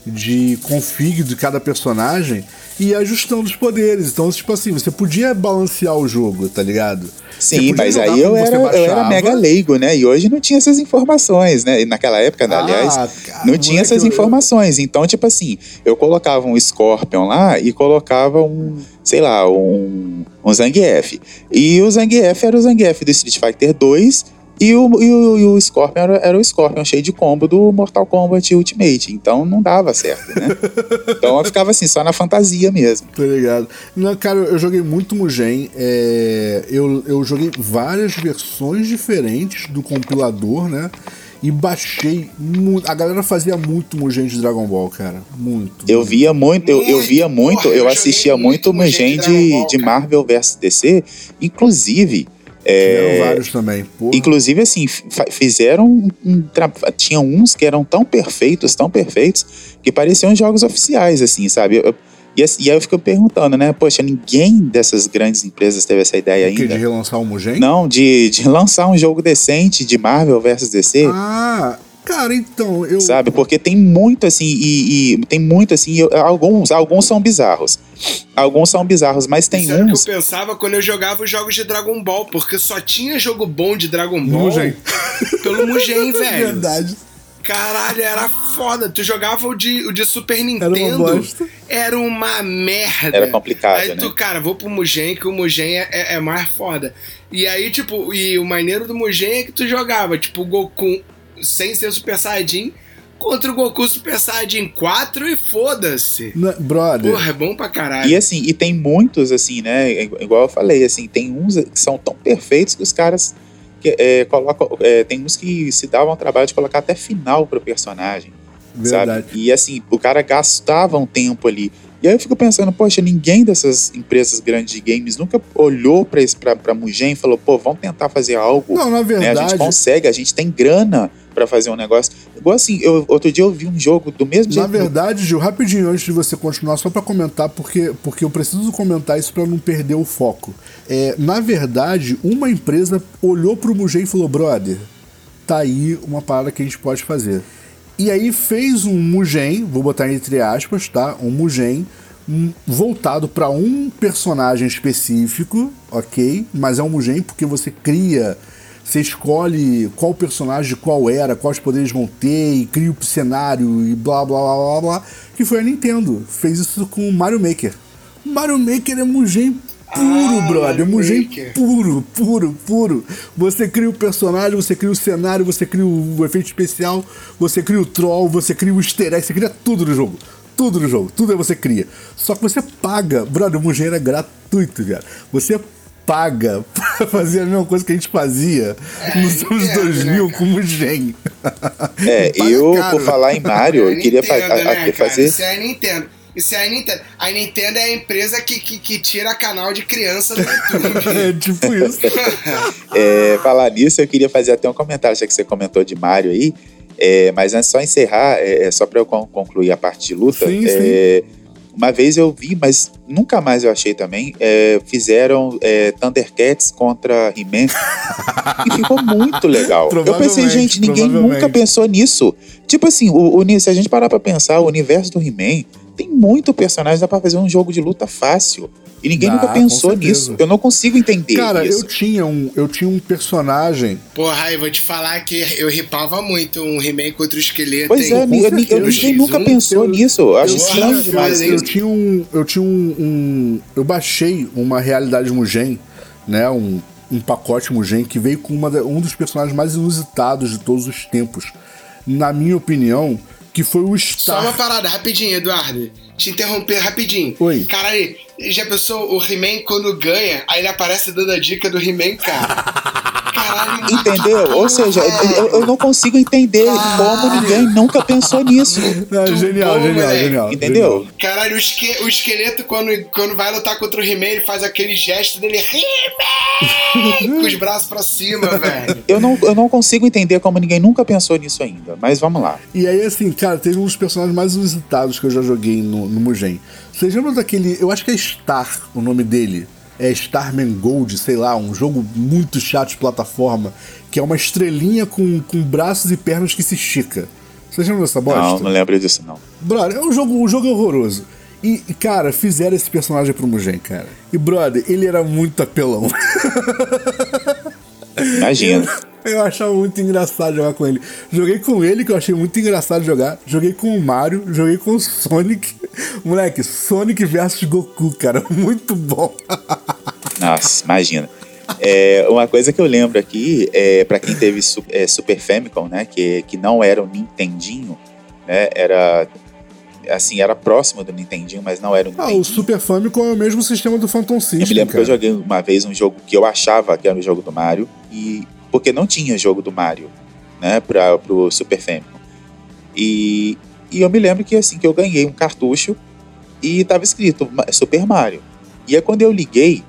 de config de cada personagem e ajustando os poderes. Então, tipo assim, você podia balancear o jogo, tá ligado? Sim, mas aí eu era, eu era mega leigo, né? E hoje não tinha essas informações, né? E naquela época, Ah, aliás, cara, não tinha essas eu- informações. Então, tipo assim, eu colocava um Scorpion lá e colocava um, sei lá, um, um Zangief. E o Zangief era o Zangief do Street Fighter 2 e o, e o, e o Scorpion era, era o Scorpion cheio de combo do Mortal Kombat Ultimate. Então não dava certo, né? então eu ficava assim, só na fantasia mesmo. Tá ligado? Não, cara, eu joguei muito Mugen. é, eu, eu joguei várias versões diferentes do compilador, né? E baixei muito. A galera fazia muito Mugen de Dragon Ball, cara. Muito. Eu via muito, eu, eu via Muito, porra, eu eu assistia muito muito Mugen de de, Ball, de cara. Marvel vs DC. Inclusive, é, vários também. Porra. inclusive assim, fizeram um, um tinha uns que eram tão perfeitos, tão perfeitos, que pareciam jogos oficiais, assim, sabe? Eu- e, assim, e aí eu fico perguntando, né? Poxa, ninguém dessas grandes empresas teve essa ideia quê, de ainda? relançar o Mugen? Não, de, de lançar um jogo decente de Marvel vs DC. Ah, cara, então, eu. Sabe? Porque tem muito assim, e, e tem muito assim, eu- alguns, alguns são bizarros. Alguns são bizarros, mas tem Isso era o uns. que eu pensava quando eu jogava os jogos de Dragon Ball, porque só tinha jogo bom de Dragon Ball Mugen. pelo Mugen, velho. Verdade. Caralho, era foda. Tu jogava o de, o de Super Era Nintendo. uma bosta. Era uma merda. Era complicado, Aí tu, né? cara, vou pro Mugen, que o Mugen é, é- é mais foda. E aí, tipo, e o maneiro do Mugen é que tu jogava, tipo, o Goku sem ser Super Saiyajin contra o Goku Super Saiyajin 4 e foda-se. Brother, Porra, é bom pra caralho. E assim, e tem muitos, assim, né? Igual eu falei, assim, tem uns que são tão perfeitos que os caras que, é, colocam. é, tem uns que se davam ao trabalho de colocar até final pro personagem. verdade. Sabe? E assim, o cara gastava um tempo ali. E aí eu fico pensando, poxa, ninguém dessas empresas grandes de games nunca olhou pra, esse, pra, pra Mugen e falou, pô, vamos tentar fazer algo. Não, na né? A gente verdade, consegue, a gente tem grana pra fazer um negócio. Igual assim, eu, outro dia eu vi um jogo do mesmo Na jeito. verdade, Gil, rapidinho antes de você continuar, só pra comentar, porque, porque eu preciso comentar isso pra não perder o foco. É, na verdade, uma empresa olhou pro Mugen e falou: brother, tá aí uma parada que a gente pode fazer. E aí fez um Mugen, vou botar entre aspas, tá? Um Mugen hum, voltado pra um personagem específico, ok? Mas é um Mugen porque você cria você escolhe qual personagem qual era, quais poderes vão ter, e cria o cenário e blá blá blá blá blá. Que foi a Nintendo. Fez isso com o Mario Maker. Mario Maker é Mugen puro, Ah, brother. Mugen puro, puro, puro. Você cria o personagem, você cria o cenário, você cria o efeito especial, você cria o troll, você cria o easter egg, você cria tudo no jogo. Tudo no jogo, tudo aí você cria. Só que você paga, brother, o Mugen era gratuito, cara. Você paga pra fazer a mesma coisa que a gente fazia É, nos anos Nintendo, 2000 né, com o Mugen. É, eu, caro. por falar em Mario, eu queria Nintendo, né, fazer. Isso é Nintendo. Isso é a Nintendo. A Nintendo é a empresa que, que, que tira canal de criança do YouTube. é tipo isso. É, falar nisso, eu queria fazer até um comentário, já que você comentou de Mario aí. É, mas antes só encerrar, é, é só para eu con- concluir a parte de luta. Sim, é, Uma vez eu vi, mas nunca mais eu achei também. é, fizeram é, Thundercats contra He-Man e ficou muito legal. Eu pensei, gente, ninguém nunca pensou nisso. Tipo assim, o, o- se a gente parar pra pensar, o universo do He-Man tem muito personagem, dá pra fazer um jogo de luta fácil. E ninguém Dá, nunca pensou nisso. Eu não consigo entender Cara, isso. eu tinha, um, eu tinha um personagem. Porra, eu vou te falar que eu ripava muito um He-Man contra o esqueleto. Pois é, eu, eu- ninguém nunca Eu- pensou nisso. Eu acho Eu estranho tinha, demais. eu tinha um. Eu tinha um, um- Eu baixei uma realidade Mugen, né? Um, um pacote Mugen que veio com uma, um dos personagens mais inusitados de todos os tempos. Na minha opinião, que foi o Só uma Star. parada, rapidinho, Eduardo. Te interromper rapidinho. Oi. Caralho, já pensou o He-Man quando ganha, aí ele aparece dando a dica do He-Man, cara? Entendeu? Ou seja, eu, eu não consigo entender como ninguém nunca pensou nisso. Não, genial, bom, genial, moleque. genial. Entendeu? Caralho, o, esque- o esqueleto, quando, quando vai lutar contra o He-Man, ele faz aquele gesto dele, He-Man! com os braços pra cima, velho. Eu não, eu não consigo entender como ninguém nunca pensou nisso ainda. Mas vamos lá. E aí, assim, cara, teve um dos personagens mais inusitados que eu já joguei no, no Mugen. Vocês lembram daquele. Eu acho que é Star o nome dele. É Starman Gold, sei lá, um jogo muito chato de plataforma, que é uma estrelinha com, com braços e pernas que se estica. Vocês lembram dessa bosta? Não, não lembro disso, não. Brother, é um jogo, um jogo horroroso. E, cara, fizeram esse personagem pro Mugen, cara. E, brother, ele era muito apelão. Imagina. Eu achava muito engraçado jogar com ele. Joguei com ele, que eu achei muito engraçado jogar. Joguei com o Mario, joguei com o Sonic. Moleque, Sonic versus Goku, cara. Muito bom. Nossa, imagina. É, uma coisa que eu lembro aqui, é, para quem teve é, Super Famicom, né, que, que não era o Nintendinho, né, era assim, era próximo do Nintendinho, mas não era o Ah, Nintendinho. o Super Famicom é o mesmo sistema do Phantom System, Eu me lembro cara. que eu joguei uma vez um jogo que eu achava que era o jogo do Mario, e porque não tinha jogo do Mario, né, para pro Super Famicom. E, e eu me lembro que assim que eu ganhei um cartucho e tava escrito Super Mario. E aí quando eu liguei,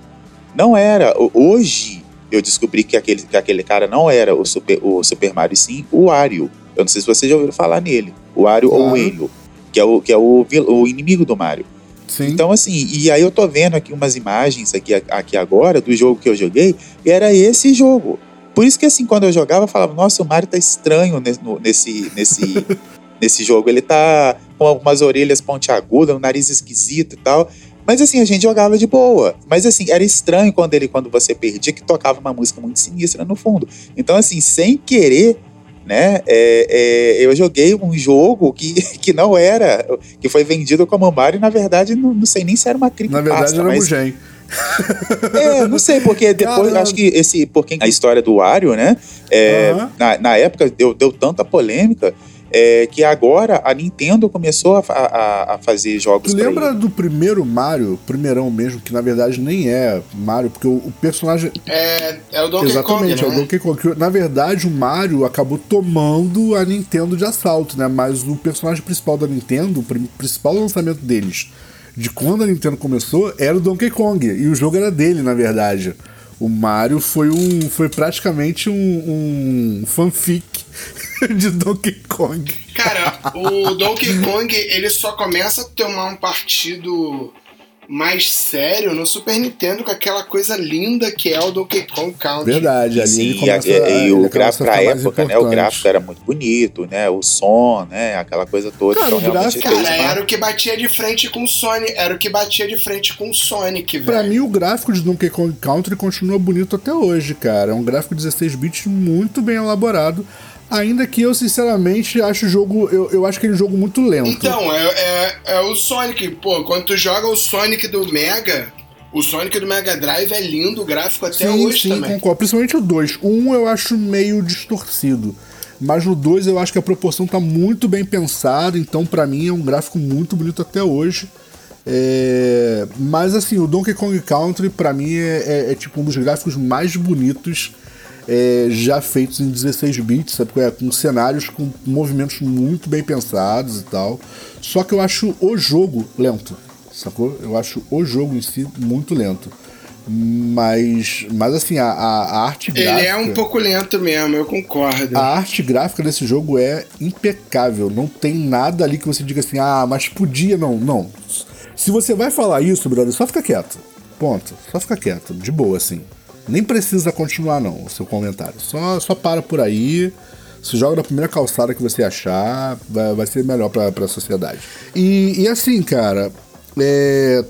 não era. Hoje eu descobri que aquele, que aquele cara não era o Super, o Super Mario, sim o Wario. Eu não sei se vocês já ouviram falar nele. O Wario ou o Claro. Wario, que é o, que é o, o inimigo do Mario. Sim. Então, assim, e aí eu tô vendo aqui umas imagens aqui, aqui agora do jogo que eu joguei, e era esse jogo. Por isso que, assim, quando eu jogava, eu falava, nossa, o Mario tá estranho nesse, nesse, nesse, nesse jogo. Ele tá com algumas orelhas pontiagudas, um nariz esquisito e tal. Mas assim, a gente jogava de boa. Mas assim, era estranho quando ele, quando você perdia, que tocava uma música muito sinistra no fundo. Então, assim, sem querer, né? É, é, eu joguei um jogo que, que não era, que foi vendido como Mario e na verdade não, não sei nem se era uma creepypasta. Na verdade era mas, Mugen. É, não sei, porque depois, Caramba. acho que esse, porque a história do Wario, né, é, Aham. na, na época deu, deu tanta polêmica é, que agora a Nintendo começou a, a, a fazer jogos Tu lembra ele. do primeiro Mario, primeirão mesmo, que na verdade nem é Mario, porque o, o personagem. É, é o Donkey Exatamente, Kong, é o né? Donkey Kong. que, Na verdade, o Mario acabou tomando a Nintendo de assalto, né? Mas o personagem principal da Nintendo, o principal lançamento deles, de quando a Nintendo começou, era o Donkey Kong. E o jogo era dele, na verdade. O Mario foi um. foi praticamente um, um fanfic de Donkey Kong. Cara, o Donkey Kong, ele só começa a tomar um partido mais sério no Super Nintendo com aquela coisa linda que é o Donkey Kong Country. Verdade, ali Sim, ele começa, e, e ele o gráfico pra época, né? O gráfico era muito bonito, né? O som, né? Aquela coisa toda. Cara, então o gráfico- Cara, uma- era o que batia de frente com o Sonic. Era o que batia de frente com o Sonic, velho. Pra mim, o gráfico de Donkey Kong Country continua bonito até hoje, cara. É um gráfico 16 bits muito bem elaborado. Ainda que eu, sinceramente, acho o jogo. Eu, eu acho que ele é um jogo muito lento. Então, é, é, é o Sonic. Pô, quando tu joga o Sonic do Mega, o Sonic do Mega Drive é lindo, o gráfico até sim, hoje sim, também. concordo. Principalmente o 2. O 1 eu acho meio distorcido. Mas no 2 eu acho que a proporção tá muito bem pensada. Então, pra mim, é um gráfico muito bonito até hoje. É, Mas assim, o Donkey Kong Country, pra mim, é, é- é tipo um dos gráficos mais bonitos é, já feitos em 16 bits, sabe? é? Com cenários com movimentos muito bem pensados e tal. Só que eu acho o jogo lento, sacou? Eu acho o jogo em si muito lento. Mas, mas assim, a, a, arte Ele gráfica. é um pouco lento mesmo, eu concordo. A arte gráfica desse jogo é impecável. Não tem nada ali que você diga assim, ah, mas podia. Não, não. Se você vai falar isso, brother, só fica quieto. Ponto. Só fica quieto. De boa, assim. Nem precisa continuar, não, o seu comentário. Só, só para por aí. Se joga na primeira calçada que você achar, vai, vai ser melhor pra, pra sociedade. E, e assim, cara, é,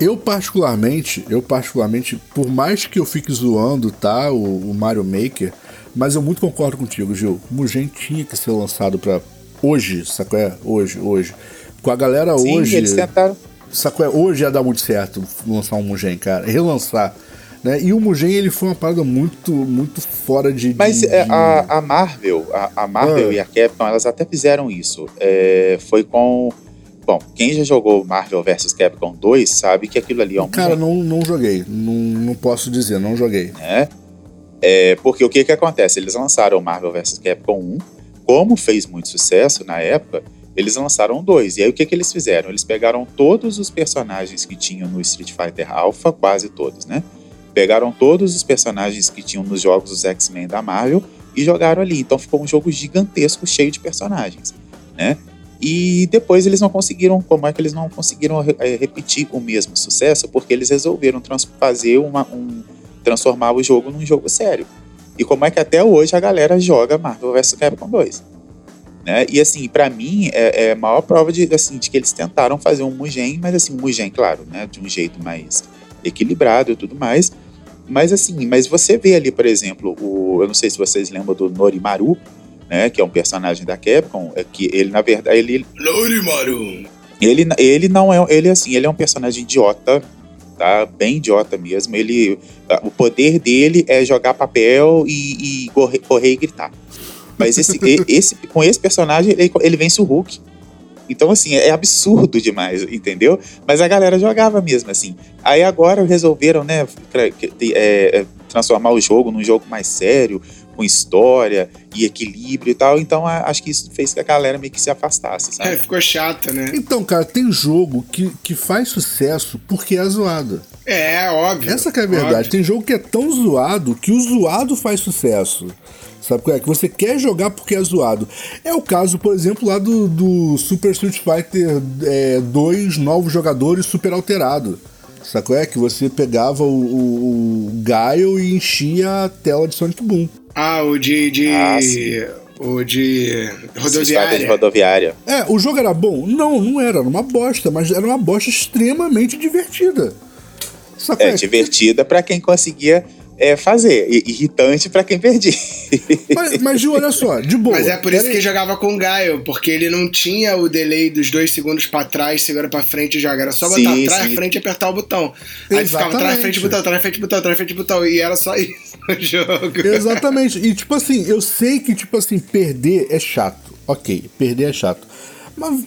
eu particularmente, eu particularmente, por mais que eu fique zoando, tá, o, o Mario Maker, mas eu muito concordo contigo, Gil. Mugen tinha que ser lançado pra hoje, sacou? É? Hoje, hoje. Com a galera Sim, hoje, eles tentaram. sacou? É? Hoje ia dar muito certo lançar um Mugen, cara. Relançar. Né? E o Mugen, ele foi uma parada muito, muito fora de... Mas de, é, de- a, a Marvel, a, a Marvel Ah. e a Capcom, elas até fizeram isso. É, foi com. Bom, quem já jogou Marvel vs Capcom 2 sabe que aquilo ali é um Cara, não, não joguei. Não, não posso dizer, não joguei. né? É, porque o que que acontece? Eles lançaram Marvel vs Capcom 1, como fez muito sucesso na época, eles lançaram dois. E aí o que que eles fizeram? Eles pegaram todos os personagens que tinham no Street Fighter Alpha, quase todos, né? Pegaram todos os personagens que tinham nos jogos dos X-Men da Marvel e jogaram ali. Então ficou um jogo gigantesco, cheio de personagens, né? E depois eles não conseguiram, como é que eles não conseguiram eh, repetir o mesmo sucesso? Porque eles resolveram fazer uma, um, transformar o jogo num jogo sério. E como é que até hoje a galera joga Marvel vs Capcom 2. Né? E assim, pra mim, é, é a maior prova de, assim, de que eles tentaram fazer um Mugen, mas assim, um Mugen, claro, né? De um jeito mais equilibrado e tudo mais. Mas assim, mas você vê ali, por exemplo, o, eu não sei se vocês lembram do Norimaru, né? Que é um personagem da Capcom, é que ele, na verdade, ele, Lorimaru. ele, ele não é. Ele assim, ele é um personagem idiota, tá? Bem idiota mesmo. Ele. O poder dele é jogar papel e, e correr, correr e gritar. Mas esse, esse, com esse personagem, ele, ele vence o Hulk. Então, assim, é absurdo demais, entendeu? Mas a galera jogava mesmo, assim. Aí agora resolveram, né, é, é, transformar o jogo num jogo mais sério, com história e equilíbrio e tal. Então, a- acho que isso fez que a galera meio que se afastasse, sabe? É, ficou chato, né? Então, cara, tem jogo que, que faz sucesso porque é zoado. É, óbvio. Essa que é a verdade. óbvio. Tem jogo que é tão zoado que o zoado faz sucesso. Sabe qual é? Que você quer jogar porque é zoado. É o caso, por exemplo, lá do, do Super Street Fighter 2 novos jogadores super alterado. Sabe qual é? Que você pegava o, o, o Gaio e enchia a tela de Sonic Boom. Ah, o de. de Ah, o de Fighter de rodoviária. rodoviária. É, o jogo era bom? Não, não era. Era uma bosta, mas era uma bosta extremamente divertida. Sabe qual É divertida pra quem conseguia é, fazer. Irritante para quem perdia. Mas, mas Gil, olha só, de boa. Mas é por isso que jogava com o Gaio, porque ele não tinha o delay dos dois segundos para trás, segura para frente e joga. Era só botar sim, atrás, sim. frente e apertar o botão. Aí Exatamente. ficava atrás, frente, botão, atrás, frente, botão, atrás, frente, botão. E era só isso no jogo. Exatamente. E tipo assim, eu sei que, tipo assim, perder é chato. Ok, perder é chato. Mas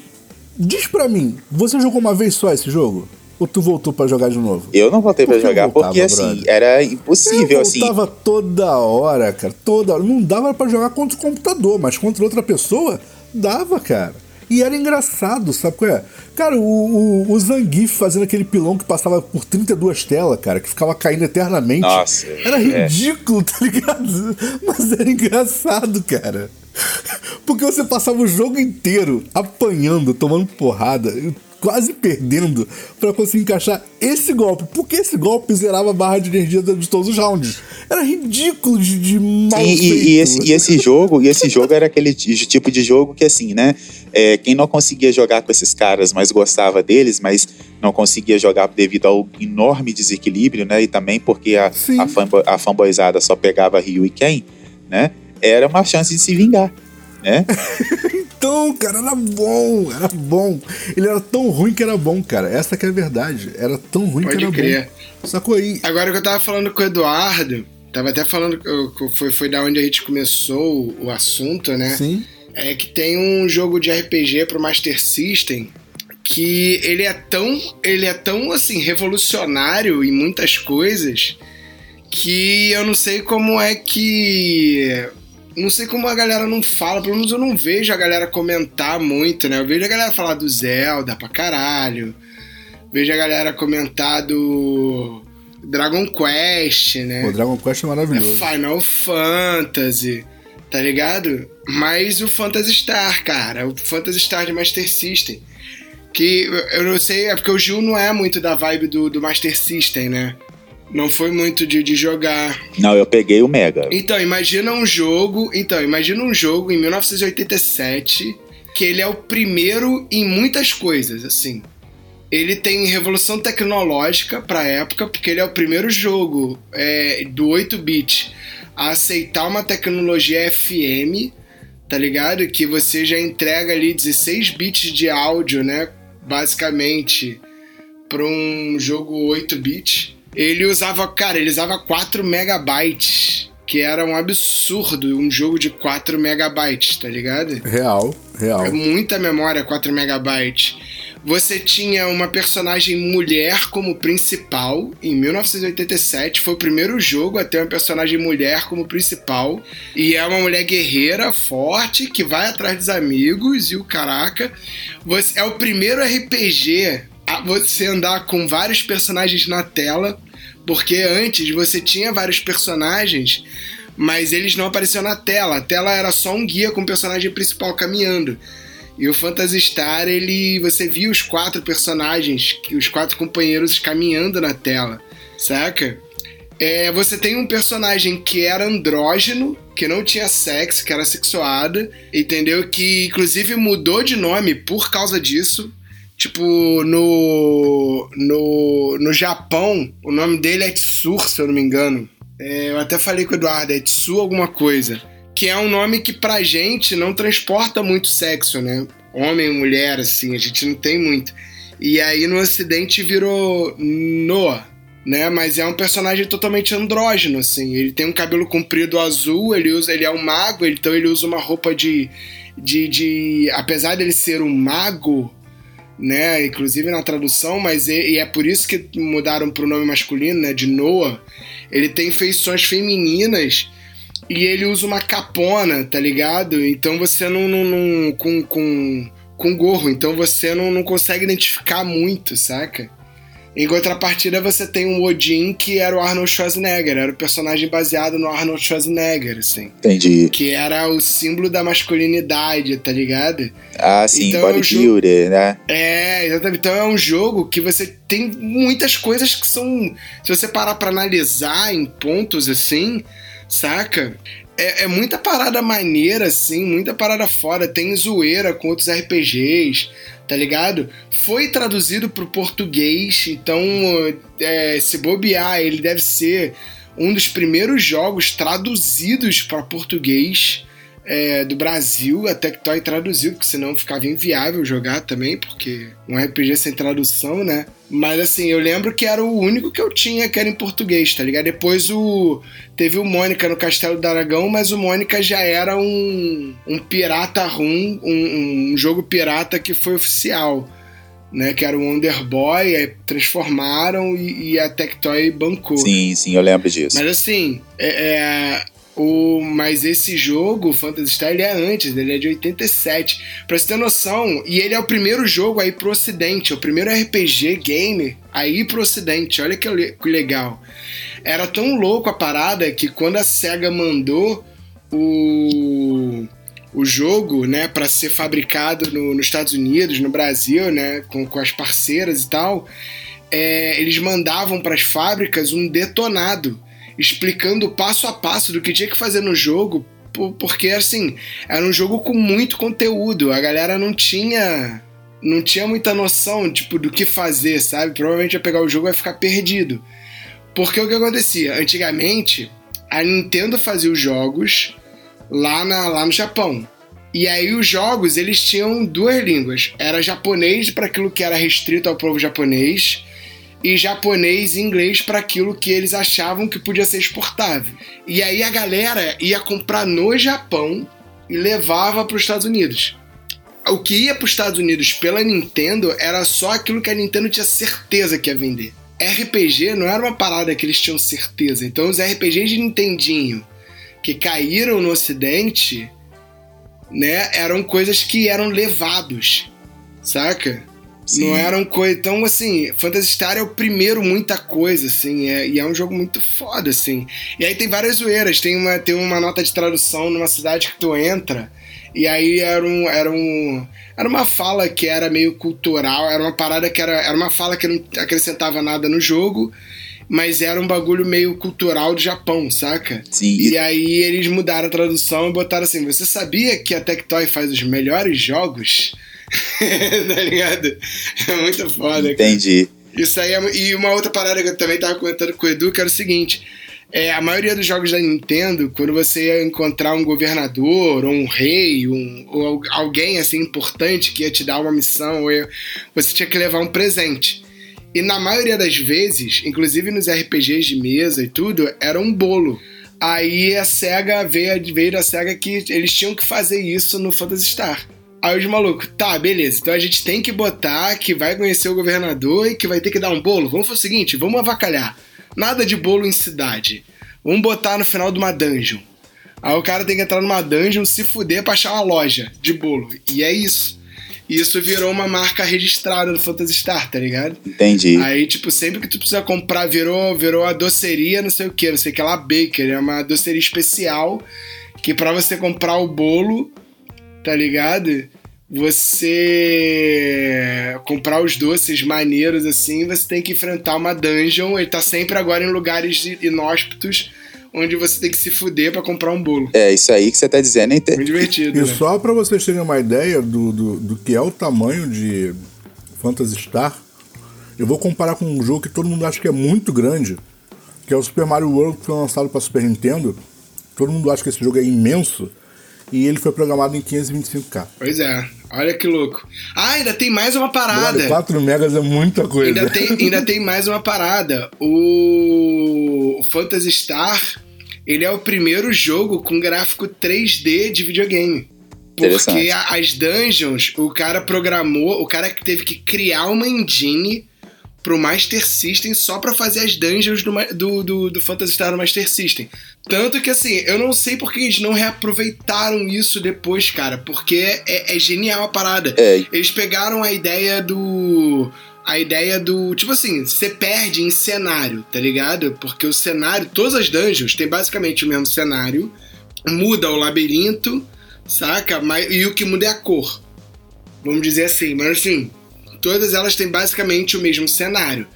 diz pra mim, você jogou uma vez só esse jogo? Ou tu voltou para jogar de novo? Eu não voltei para jogar voltava, porque, assim, brother? era impossível, eu assim. voltava toda hora, cara. Toda hora. Não dava para jogar contra o computador, mas contra outra pessoa, dava, cara. E era engraçado, sabe qual é? Cara, o, o, o Zangief fazendo aquele pilão que passava por 32 telas, cara, que ficava caindo eternamente. Nossa. Era é. ridículo, é. tá ligado? Mas era engraçado, cara. Porque você passava o jogo inteiro apanhando, tomando porrada quase perdendo para conseguir encaixar esse golpe. Porque esse golpe zerava a barra de energia de todos os rounds. Era ridículo de, de mal e, e, esse, e, esse, jogo, e esse jogo era aquele tipo de jogo que assim, né? É, quem não conseguia jogar com esses caras, mas gostava deles, mas não conseguia jogar devido ao enorme desequilíbrio, né? E também porque a, a, fanbo, a fanboyzada só pegava Ryu e Ken, né? Era uma chance de se vingar, né? então, cara, era bom, era bom. Ele era tão ruim que era bom, cara. Essa que é a verdade. Era tão ruim Pode que era crer. bom. Sacou aí? Agora que eu tava falando com o Eduardo, tava até falando que foi, foi da onde a gente começou o assunto, né? Sim. É que tem um jogo de RPG pro Master System que ele é tão, ele é tão assim revolucionário em muitas coisas que eu não sei como é que não sei como a galera não fala, pelo menos eu não vejo a galera comentar muito, né? Eu vejo a galera falar do Zelda pra caralho. Vejo a galera comentar do Dragon Quest, né? O Dragon Quest é maravilhoso. Final Fantasy, tá ligado? Mas o Phantasy Star, cara, o Phantasy Star de Master System. Que eu não sei, é porque o Gil não é muito da vibe do, do Master System, né? Não foi muito de, de jogar. Não, eu peguei o Mega. Então, imagina um jogo. Então, imagina um jogo em 1987 que ele é o primeiro em muitas coisas, assim. Ele tem revolução tecnológica para a época, porque ele é o primeiro jogo é, do 8-bit a aceitar uma tecnologia FM, tá ligado? Que você já entrega ali 16 bits de áudio, né? Basicamente, para um jogo 8-bit. Ele usava, cara, ele usava 4 megabytes, que era um absurdo, um jogo de 4 megabytes, tá ligado? Real, real. É muita memória, 4 megabytes. Você tinha uma personagem mulher como principal em 1987. Foi o primeiro jogo a ter uma personagem mulher como principal. E é uma mulher guerreira, forte, que vai atrás dos amigos e o caraca. Você, é o primeiro RPG você andar com vários personagens na tela, porque antes você tinha vários personagens, mas eles não apareciam na tela. A tela era só um guia com o personagem principal caminhando. E o Phantasy Star, ele, você via os quatro personagens, os quatro companheiros caminhando na tela, saca? É, você tem um personagem que era andrógeno, que não tinha sexo, que era sexuada, entendeu? Que inclusive mudou de nome por causa disso. Tipo, no, no, no Japão, o nome dele é Tsur, se eu não me engano. É, eu até falei com o Eduardo, é Tsu alguma coisa. Que é um nome que pra gente não transporta muito sexo, né? Homem mulher, assim, a gente não tem muito. E aí no ocidente virou Noah, né? Mas é um personagem totalmente andrógeno, assim. Ele tem um cabelo comprido azul, ele usa, ele é um mago, então ele usa uma roupa de, de, de apesar dele ser um mago, né? Inclusive na tradução, mas e, e é por isso que mudaram para o nome masculino, né? De Noah. Ele tem feições femininas e ele usa uma capona, tá ligado? Então você não, não, não com, com com gorro, então você não, não consegue identificar muito, saca? Em contrapartida, você tem um Odin que era o Arnold Schwarzenegger, era o personagem baseado no Arnold Schwarzenegger, assim. Entendi. Que era o símbolo da masculinidade, tá ligado? Ah, sim, então, bodybuilder, é um né? É, exatamente. Então é um jogo que você tem muitas coisas que são. Se você parar pra analisar em pontos assim, saca? É, é, muita parada maneira, assim, muita parada fora. Tem zoeira com outros RPGs tá ligado? Foi traduzido pro português, então é, se bobear, ele deve ser um dos primeiros jogos traduzidos para português é, do Brasil, a Tectoy traduziu, porque senão ficava inviável jogar também, porque um RPG sem tradução, né? Mas assim, eu lembro que era o único que eu tinha que era em português, tá ligado? Depois o. Teve o Mônica no Castelo do Aragão, mas o Mônica já era um, um pirata rum, um, um jogo pirata que foi oficial. Né, que era o Underboy, aí transformaram e, e a Tectoy bancou. Sim, sim, eu lembro disso. Mas assim, é, é, o, mas esse jogo, o Phantasy Star, ele é antes, ele é de 87. Pra você ter noção, e ele é o primeiro jogo aí pro ocidente, é o primeiro RPG game aí pro ocidente. Olha que legal. Era tão louco a parada que quando a SEGA mandou o, o jogo, né, para ser fabricado no, nos Estados Unidos, no Brasil, né, com, com as parceiras e tal, é, eles mandavam para as fábricas um detonado explicando passo a passo do que tinha que fazer no jogo, porque assim, era um jogo com muito conteúdo, a galera não tinha não tinha muita noção, tipo, do que fazer, sabe? Provavelmente ia pegar o jogo e ficar perdido. Porque o que acontecia? Antigamente, a Nintendo fazia os jogos lá, na, lá no Japão. E aí os jogos, eles tinham duas línguas. Era japonês para aquilo que era restrito ao povo japonês e japonês e inglês para aquilo que eles achavam que podia ser exportável. E aí a galera ia comprar no Japão e levava para os Estados Unidos. O que ia para os Estados Unidos pela Nintendo era só aquilo que a Nintendo tinha certeza que ia vender. RPG não era uma parada que eles tinham certeza. Então os RPGs de Nintendinho que caíram no Ocidente, né, eram coisas que eram levados, saca? Sim. Não eram coisas. Então, assim, Phantasy Star é o primeiro muita coisa, assim, é, e é um jogo muito foda, assim. E aí tem várias zoeiras. Tem uma, tem uma nota de tradução numa cidade que tu entra, e aí era um. Era um. Era uma fala que era meio cultural, era uma parada que era. Era uma fala que não acrescentava nada no jogo mas era um bagulho meio cultural do Japão, saca? Sim. E aí eles mudaram a tradução e botaram assim: Você sabia que a Tectoy faz os melhores jogos? tá ligado? É muito foda. Entendi. Cara. Isso aí é, E uma outra parada que eu também tava comentando com o Edu, que era o seguinte. É, a maioria dos jogos da Nintendo, quando você ia encontrar um governador, ou um rei, um, ou alguém assim importante que ia te dar uma missão, ou você tinha que levar um presente. E na maioria das vezes, inclusive nos RPGs de mesa e tudo, era um bolo. Aí a SEGA veio, veio da SEGA que eles tinham que fazer isso no Phantasy Star. Aí os malucos, tá, beleza, então a gente tem que botar que vai conhecer o governador e que vai ter que dar um bolo. Vamos fazer o seguinte, vamos avacalhar. Nada de bolo em cidade. Vamos botar no final de uma dungeon. Aí o cara tem que entrar numa dungeon, se fuder pra achar uma loja de bolo. E é isso. E isso virou uma marca registrada do Phantasy Star, tá ligado? Entendi. Aí, tipo, sempre que tu precisa comprar, virou, virou a doceria, não sei o que, não sei o que lá, Baker. É uma doceria especial que para você comprar o bolo tá ligado? Você comprar os doces maneiros assim, você tem que enfrentar uma dungeon. Ele tá sempre agora em lugares inóspitos onde você tem que se fuder para comprar um bolo. É, isso aí que você tá dizendo é inter... Muito divertido. E né? só para vocês terem uma ideia do, do, do, que é o tamanho de Phantasy Star, eu vou comparar com um jogo que todo mundo acha que é muito grande, que é o Super Mario World que foi lançado para Super Nintendo. Todo mundo acha que esse jogo é imenso e ele foi programado em 525K. Pois é, olha que louco. Ah, ainda tem mais uma parada. 4 megas é muita coisa. Ainda tem, ainda tem mais uma parada. O Phantasy Star, ele é o primeiro jogo com gráfico 3D de videogame. Porque as dungeons, o cara programou, o cara que teve que criar uma engine pro Master System só para fazer as dungeons do, do, do, do, Phantasy Star no Master System. Tanto que, assim, eu não sei porque eles não reaproveitaram isso depois, cara, porque é, é genial a parada. É. Eles pegaram a ideia do. A ideia do. Tipo assim, você perde em cenário, tá ligado? Porque o cenário, todas as dungeons têm basicamente o mesmo cenário, muda o labirinto, saca? Mas, e o que muda é a cor. Vamos dizer assim, mas assim, Todas elas têm basicamente o mesmo cenário.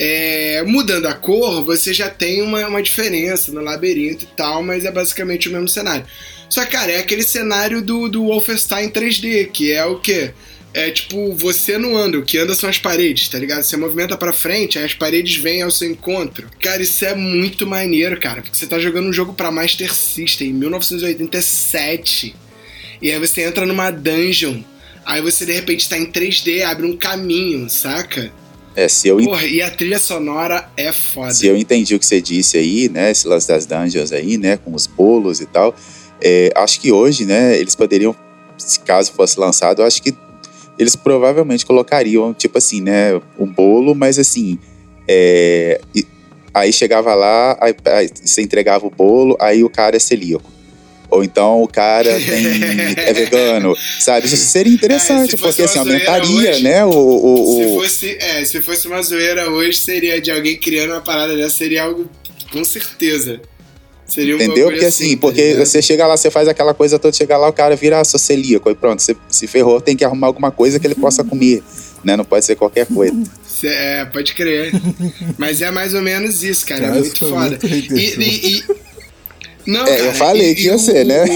É, mudando a cor, você já tem uma, uma diferença no labirinto e tal, mas é basicamente o mesmo cenário. Só que, cara, é aquele cenário do, do Wolfenstein 3D, que é o quê? é tipo você não anda, o que anda são as paredes, tá ligado? Você movimenta pra frente, aí as paredes vêm ao seu encontro. Cara, isso é muito maneiro, cara, porque você tá jogando um jogo pra Master System em 1987. E aí você entra numa dungeon, aí você de repente tá em 3D, abre um caminho, saca? É, se eu Porra, e a trilha sonora é foda. Se eu entendi o que você disse aí, né, esse lance das dungeons aí, né, com os bolos e tal, é, acho que hoje, né, eles poderiam, se caso fosse lançado, acho que eles provavelmente colocariam, tipo assim, né, um bolo, mas assim, é, aí chegava lá, aí, aí, você entregava o bolo, aí o cara é celíaco. Ou então o cara tem, é vegano, sabe? Isso seria interessante, é, porque assim, aumentaria, hoje, né? O, o, se, fosse, é, se fosse uma zoeira hoje, seria de alguém criando uma parada dessa, seria algo com certeza. Seria um Entendeu? Porque assim, assim porque tá você chega lá, você faz aquela coisa toda, chega lá, o cara vira ah, sou celíaco, e pronto, você se ferrou, tem que arrumar alguma coisa que ele possa comer, né? Não pode ser qualquer coisa. É, pode crer. Mas é mais ou menos isso, cara. É muito foda. Muito e, e, e, não, é, cara, eu falei e, que ia ser, né?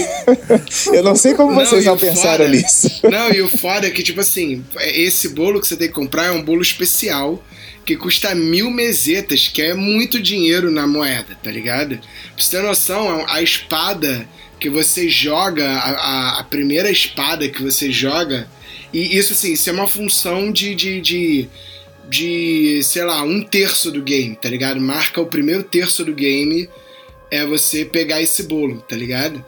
eu não sei como não, vocês não pensaram foda, nisso. Não, e o foda é que, tipo assim, esse bolo que você tem que comprar é um bolo especial que custa mil mesetas, que é muito dinheiro na moeda, tá ligado? Pra você ter noção, a espada que você joga, a, a primeira espada que você joga, e isso assim, isso é uma função de, de, de, de, sei lá, um terço do game, tá ligado? Marca o primeiro terço do game é você pegar esse bolo, tá ligado?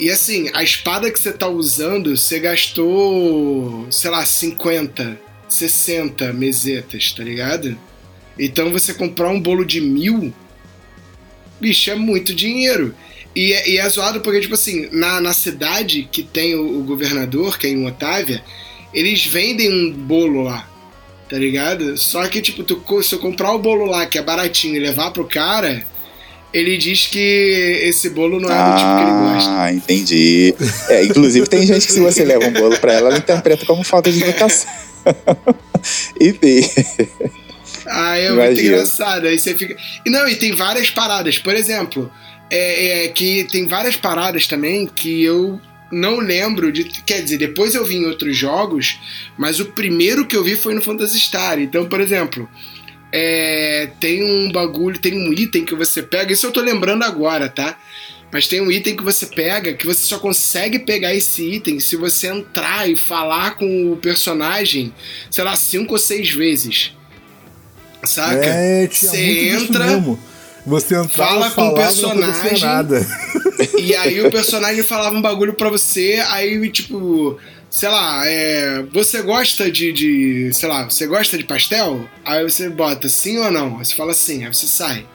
E assim, a espada que você tá usando, você gastou, sei lá, 50, 60 mesetas, tá ligado? Então você comprar um bolo de mil, bicho, é muito dinheiro. E, é, e é zoado porque, tipo assim, na, na cidade que tem o, o governador, que é em Otávia, eles vendem um bolo lá, tá ligado? Só que, tipo, tu, se eu comprar o bolo lá, que é baratinho, e levar pro cara, ele diz que esse bolo não é ah, do tipo que ele gosta. Ah, entendi. É, inclusive tem gente que se você leva um bolo pra ela, ela interpreta como falta de educação. Enfim. Ah, é Imagina. muito engraçado. Aí você fica. E não, e tem várias paradas. Por exemplo, é, é, que tem várias paradas também que eu não lembro de. Quer dizer, depois eu vi em outros jogos, mas o primeiro que eu vi foi no Phantasy Star. Então, por exemplo, é, tem um bagulho, tem um item que você pega, isso eu tô lembrando agora, tá? Mas tem um item que você pega que você só consegue pegar esse item se você entrar e falar com o personagem, sei lá, cinco ou seis vezes. Saca? É, você entra. Você entrava, fala com o personagem. E aí o personagem falava um bagulho pra você, aí tipo sei lá, é, você gosta de, de, sei lá, você gosta de pastel? Aí você bota sim ou não? Aí você fala sim, aí você sai.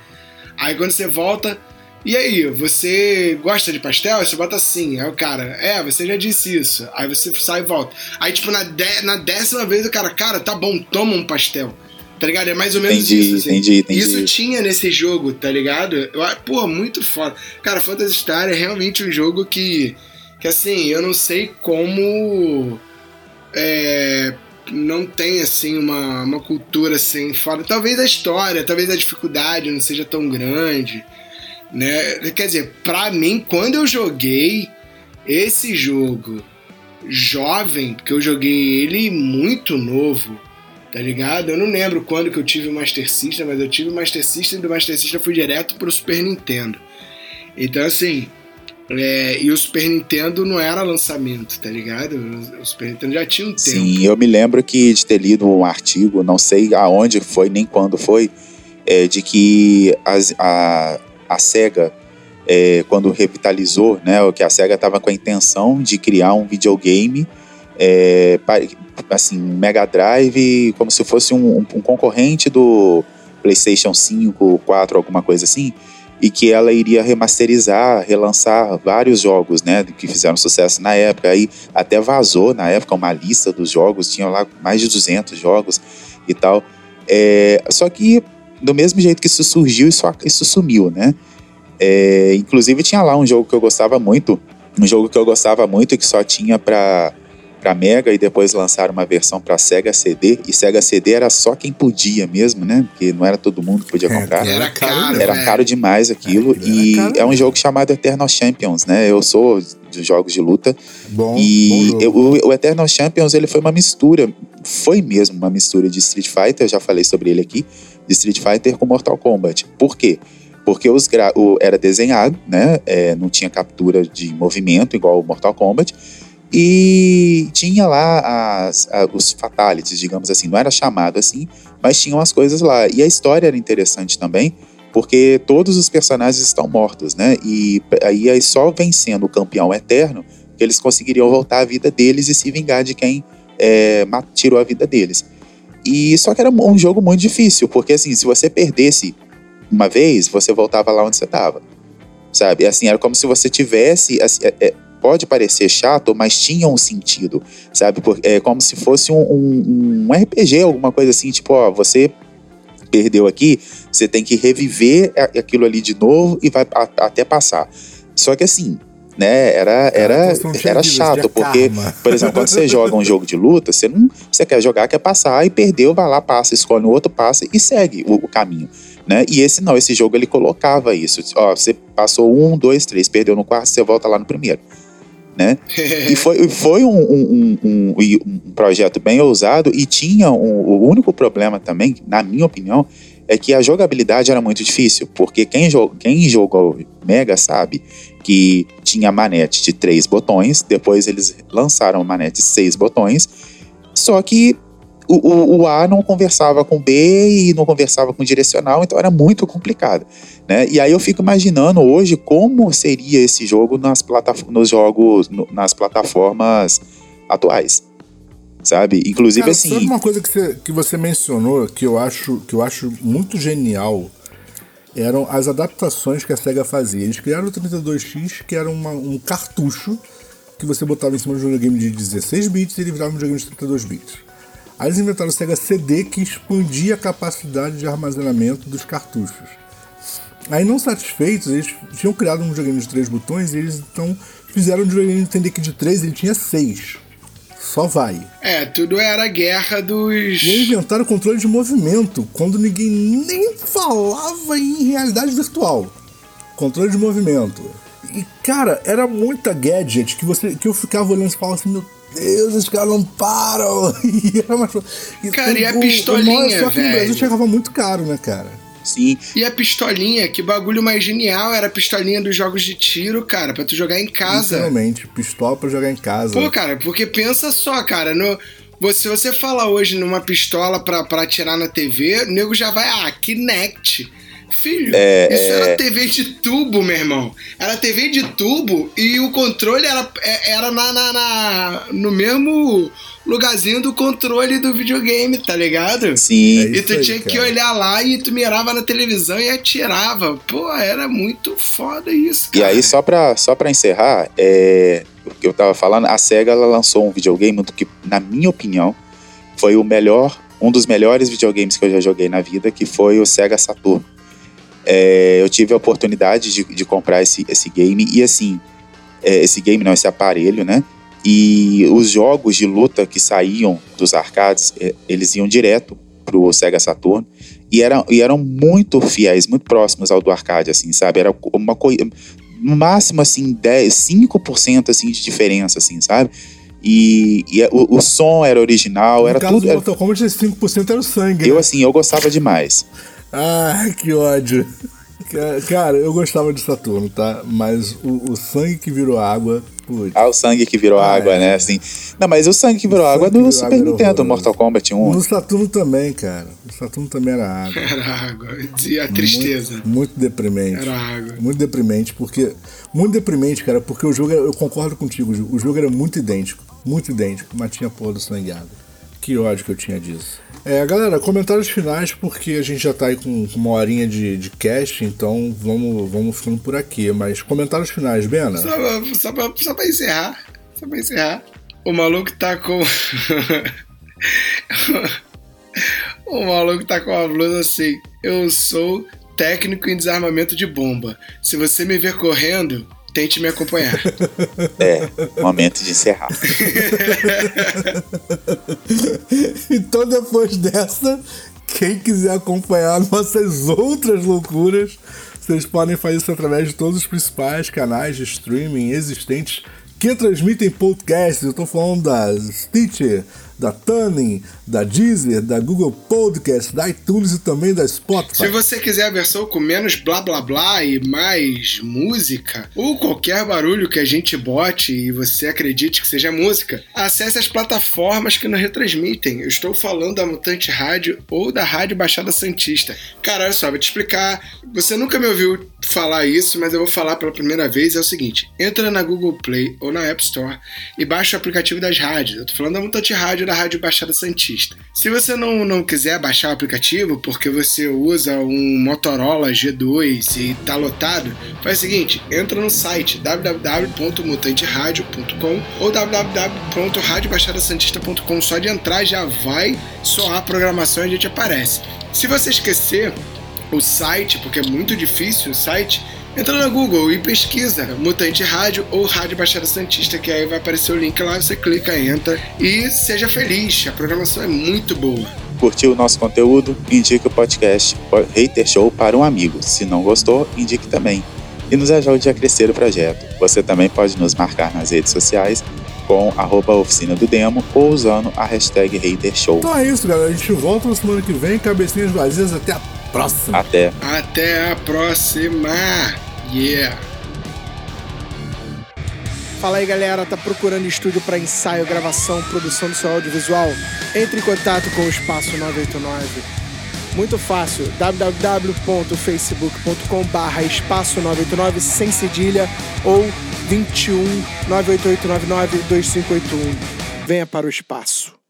Aí quando você volta, e aí, você gosta de pastel? Aí você bota sim. Aí o cara, é, você já disse isso. Aí você sai e volta. Aí, tipo, na, de, na décima vez o cara, cara, tá bom, toma um pastel. Tá ligado? É mais ou menos entendi, isso. Assim. Entendi, entendi. Isso tinha nesse jogo, tá ligado? Eu, pô, muito foda. Cara, Phantasy Star é realmente um jogo que que assim, eu não sei como é, não tem assim uma, uma cultura assim fora. Talvez a história, talvez a dificuldade não seja tão grande, né? Quer dizer, pra mim, quando eu joguei esse jogo jovem, porque eu joguei ele muito novo, tá ligado? Eu não lembro quando que eu tive o Master System, mas eu tive o Master System e do Master System eu fui direto pro Super Nintendo. Então, assim, é, e o Super Nintendo não era lançamento, tá ligado? O Super Nintendo já tinha um tempo. Sim, eu me lembro que de ter lido um artigo, não sei aonde foi nem quando foi, é, de que as, a, a SEGA, é, quando revitalizou, né, que a SEGA estava com a intenção de criar um videogame, é, assim, um Mega Drive, como se fosse um, um concorrente do PlayStation 5, 4, alguma coisa assim, e que ela iria remasterizar, relançar vários jogos, né, que fizeram sucesso na época. Aí até vazou na época uma lista dos jogos, tinham lá mais de 200 jogos e tal. É, só que do mesmo jeito que isso surgiu, isso, isso sumiu, né? É, inclusive tinha lá um jogo que eu gostava muito, um jogo que eu gostava muito e que só tinha para para Mega e depois lançaram uma versão para Sega CD. E Sega CD era só quem podia mesmo, né? Porque não era todo mundo que podia é, comprar. Era caro. Era caro demais aquilo. É, e caro. é um jogo chamado Eternal Champions, né? Eu sou de jogos de luta. Bom, e bom eu- o, o Eternal Champions ele foi uma mistura, foi mesmo uma mistura de Street Fighter, eu já falei sobre ele aqui, de Street Fighter com Mortal Kombat. Por quê? Porque os gra- o, era desenhado, né? É, não tinha captura de movimento igual o Mortal Kombat. E tinha lá as- a- os fatalities, digamos assim. Não era chamado assim, mas tinham as coisas lá. E a história era interessante também, porque todos os personagens estão mortos, né? E aí aí só vencendo o campeão eterno que eles conseguiriam voltar à vida deles e se vingar de quem é, tirou a vida deles. E só que era um jogo muito difícil, porque assim, se você perdesse uma vez, você voltava lá onde você estava. Sabe? Assim, era como se você tivesse. assim, é- é- pode parecer chato, mas tinha um sentido, sabe? É como se fosse um, um- um RPG, alguma coisa assim, tipo, ó, você perdeu aqui, você tem que reviver aquilo ali de novo e vai a- até passar. Só que assim, né, era, era, era chato, porque, por exemplo, quando você joga um jogo de luta, você não você quer jogar, quer passar, e perdeu, vai lá, passa, escolhe um outro, passa e segue o, o caminho. Né? E esse não, esse jogo ele colocava isso. Ó, você passou um, dois, três, perdeu no quarto, você volta lá no primeiro. Né? E foi, foi um, um, um, um- projeto bem ousado e tinha o único problema também, na minha opinião, é que a jogabilidade era muito difícil, porque quem, jo quem jogou Mega sabe que tinha manete de três botões, depois eles lançaram manete de seis botões, só que o, o- o A não conversava com o B e não conversava com o direcional, então era muito complicado. Né? E aí eu fico imaginando hoje como seria esse jogo nas, plataf nos jogos, no- nas plataformas atuais. Sabe? Inclusive Cara, assim. Sabe uma coisa que você, que você mencionou que eu, acho, que eu acho muito genial? Eram as adaptações que a SEGA fazia. Eles criaram o 32X, que era uma- um cartucho que você botava em cima de um videogame de 16 bits e ele virava um videogame de 32 bits. Aí eles inventaram o Sega CD que expandia a capacidade de armazenamento dos cartuchos. Aí, não satisfeitos, eles tinham criado um videogame de três botões e eles então fizeram o videogame entender que de três ele tinha seis. Só vai. É, tudo era a guerra dos. E inventaram o controle de movimento, quando ninguém nem falava em realidade virtual. Controle de movimento. E, cara, era muita gadget que, você, que eu ficava olhando e falava assim, meu Deus, esses caras não param. E era mais... Cara, e a o- o pistolinha, maior- Só que no velho? Brasil chegava muito caro, né, cara? Sim, E a pistolinha, que bagulho mais genial era a pistolinha dos jogos de tiro, cara, pra tu jogar em casa. Literalmente, pistola pra jogar em casa. Pô, cara, porque pensa só, cara, no, você- se você fala hoje numa pistola pra, pra atirar na TV, o nego já vai, ah, Kinect. Filho, É, isso é. era TV de tubo, meu irmão. Era TV de tubo e o controle era, é- era na, na- na- no mesmo lugarzinho do controle do videogame, tá ligado? sim. É E tu aí, tinha que cara. olhar lá e tu mirava na televisão e atirava. Pô, era muito foda isso, E cara. aí, só pra, só pra encerrar, é, o que eu tava falando, a SEGA ela lançou um videogame que, na minha opinião, foi o melhor, um dos melhores videogames que eu já joguei na vida, que foi o Sega Saturn. É, eu tive a oportunidade de, de comprar esse, esse game, e assim, é, esse game não, esse aparelho, né? E os jogos de luta que saíam dos arcades, é, eles iam direto pro Sega Saturn e eram, e eram muito fiéis, muito próximos ao do arcade, assim, sabe? Era uma coisa, no máximo, assim, 10, 5% assim, de diferença, assim, sabe? E, e o, o som era original, no era caso tudo. do Mortal Kombat, esse 5% era o sangue. eu, né? assim, eu gostava demais. Ai, que ódio. Ca- Cara, eu gostava de Saturno, tá? Mas o, o sangue que virou água, putz. Ah, o sangue que virou Ah, água, é. né? Assim. Não, mas o sangue que virou O água é do virou Super Nintendo. Mortal Kombat 1. No Saturno também, cara. No Saturno também era água. Era água. E a tristeza. Muito, muito deprimente. Era água. Muito deprimente, porque. Muito deprimente, cara, porque o jogo, era- eu concordo contigo, o jogo era muito idêntico. Muito idêntico, mas tinha porra do sangue e água. Que ódio que eu tinha disso. É, galera, comentários finais, porque a gente já tá aí com uma horinha de, de cast, então vamos, vamos ficando por aqui. Mas comentários finais, Bena? Só, só, pra, só pra encerrar. Só pra encerrar. O maluco tá com. o maluco tá com a blusa assim. Eu sou técnico em desarmamento de bomba. Se você me ver correndo, tente me acompanhar. É, momento de encerrar. então, depois dessa, quem quiser acompanhar nossas outras loucuras, vocês podem fazer isso através de todos os principais canais de streaming existentes que transmitem podcasts. Eu tô falando da Stitcher, da Tuning, da Deezer, da Google Podcast, da iTunes e também da Spotify. Se você quiser a versão com menos blá blá blá e mais música, ou qualquer barulho que a gente bote e você acredite que seja música, acesse as plataformas que nos retransmitem. Eu estou falando da Mutante Rádio ou da Rádio Baixada Santista. Cara, olha só, vou te explicar. Você nunca me ouviu falar isso, mas eu vou falar pela primeira vez. É o seguinte: entra na Google Play ou na App Store e baixa o aplicativo das rádios. Eu tô falando da Mutante Rádio da Rádio Baixada Santista. Se você não, não quiser baixar o aplicativo porque você usa um Motorola G2 e tá lotado, faz o seguinte: entra no site www.mutanteradio.com ou www.radiobaixadasantista.com. Só de entrar já vai soar a programação e a gente aparece. Se você esquecer o site, porque é muito difícil o site, entra no Google e pesquisa Mutante Rádio ou Rádio Baixada Santista, que aí vai aparecer o link lá, você clica, entra e seja feliz. A programação é muito boa. Curtiu o nosso conteúdo? Indique o podcast Hater Show para um amigo. Se não gostou, indique também. E nos ajude a crescer o projeto. Você também pode nos marcar nas redes sociais com arroba oficina do demo ou usando a hashtag Hater Show. Então é isso, galera. A gente volta na semana que vem. Cabecinhas vazias. Até a próxima. Até. Até a próxima. Yeah. Fala aí galera, tá procurando estúdio para ensaio, gravação, produção do seu audiovisual? Entre em contato com o Espaço 989. Muito fácil, www.facebook.com barra espaço 989 sem cedilha ou 21 98899 2581. Venha para o espaço.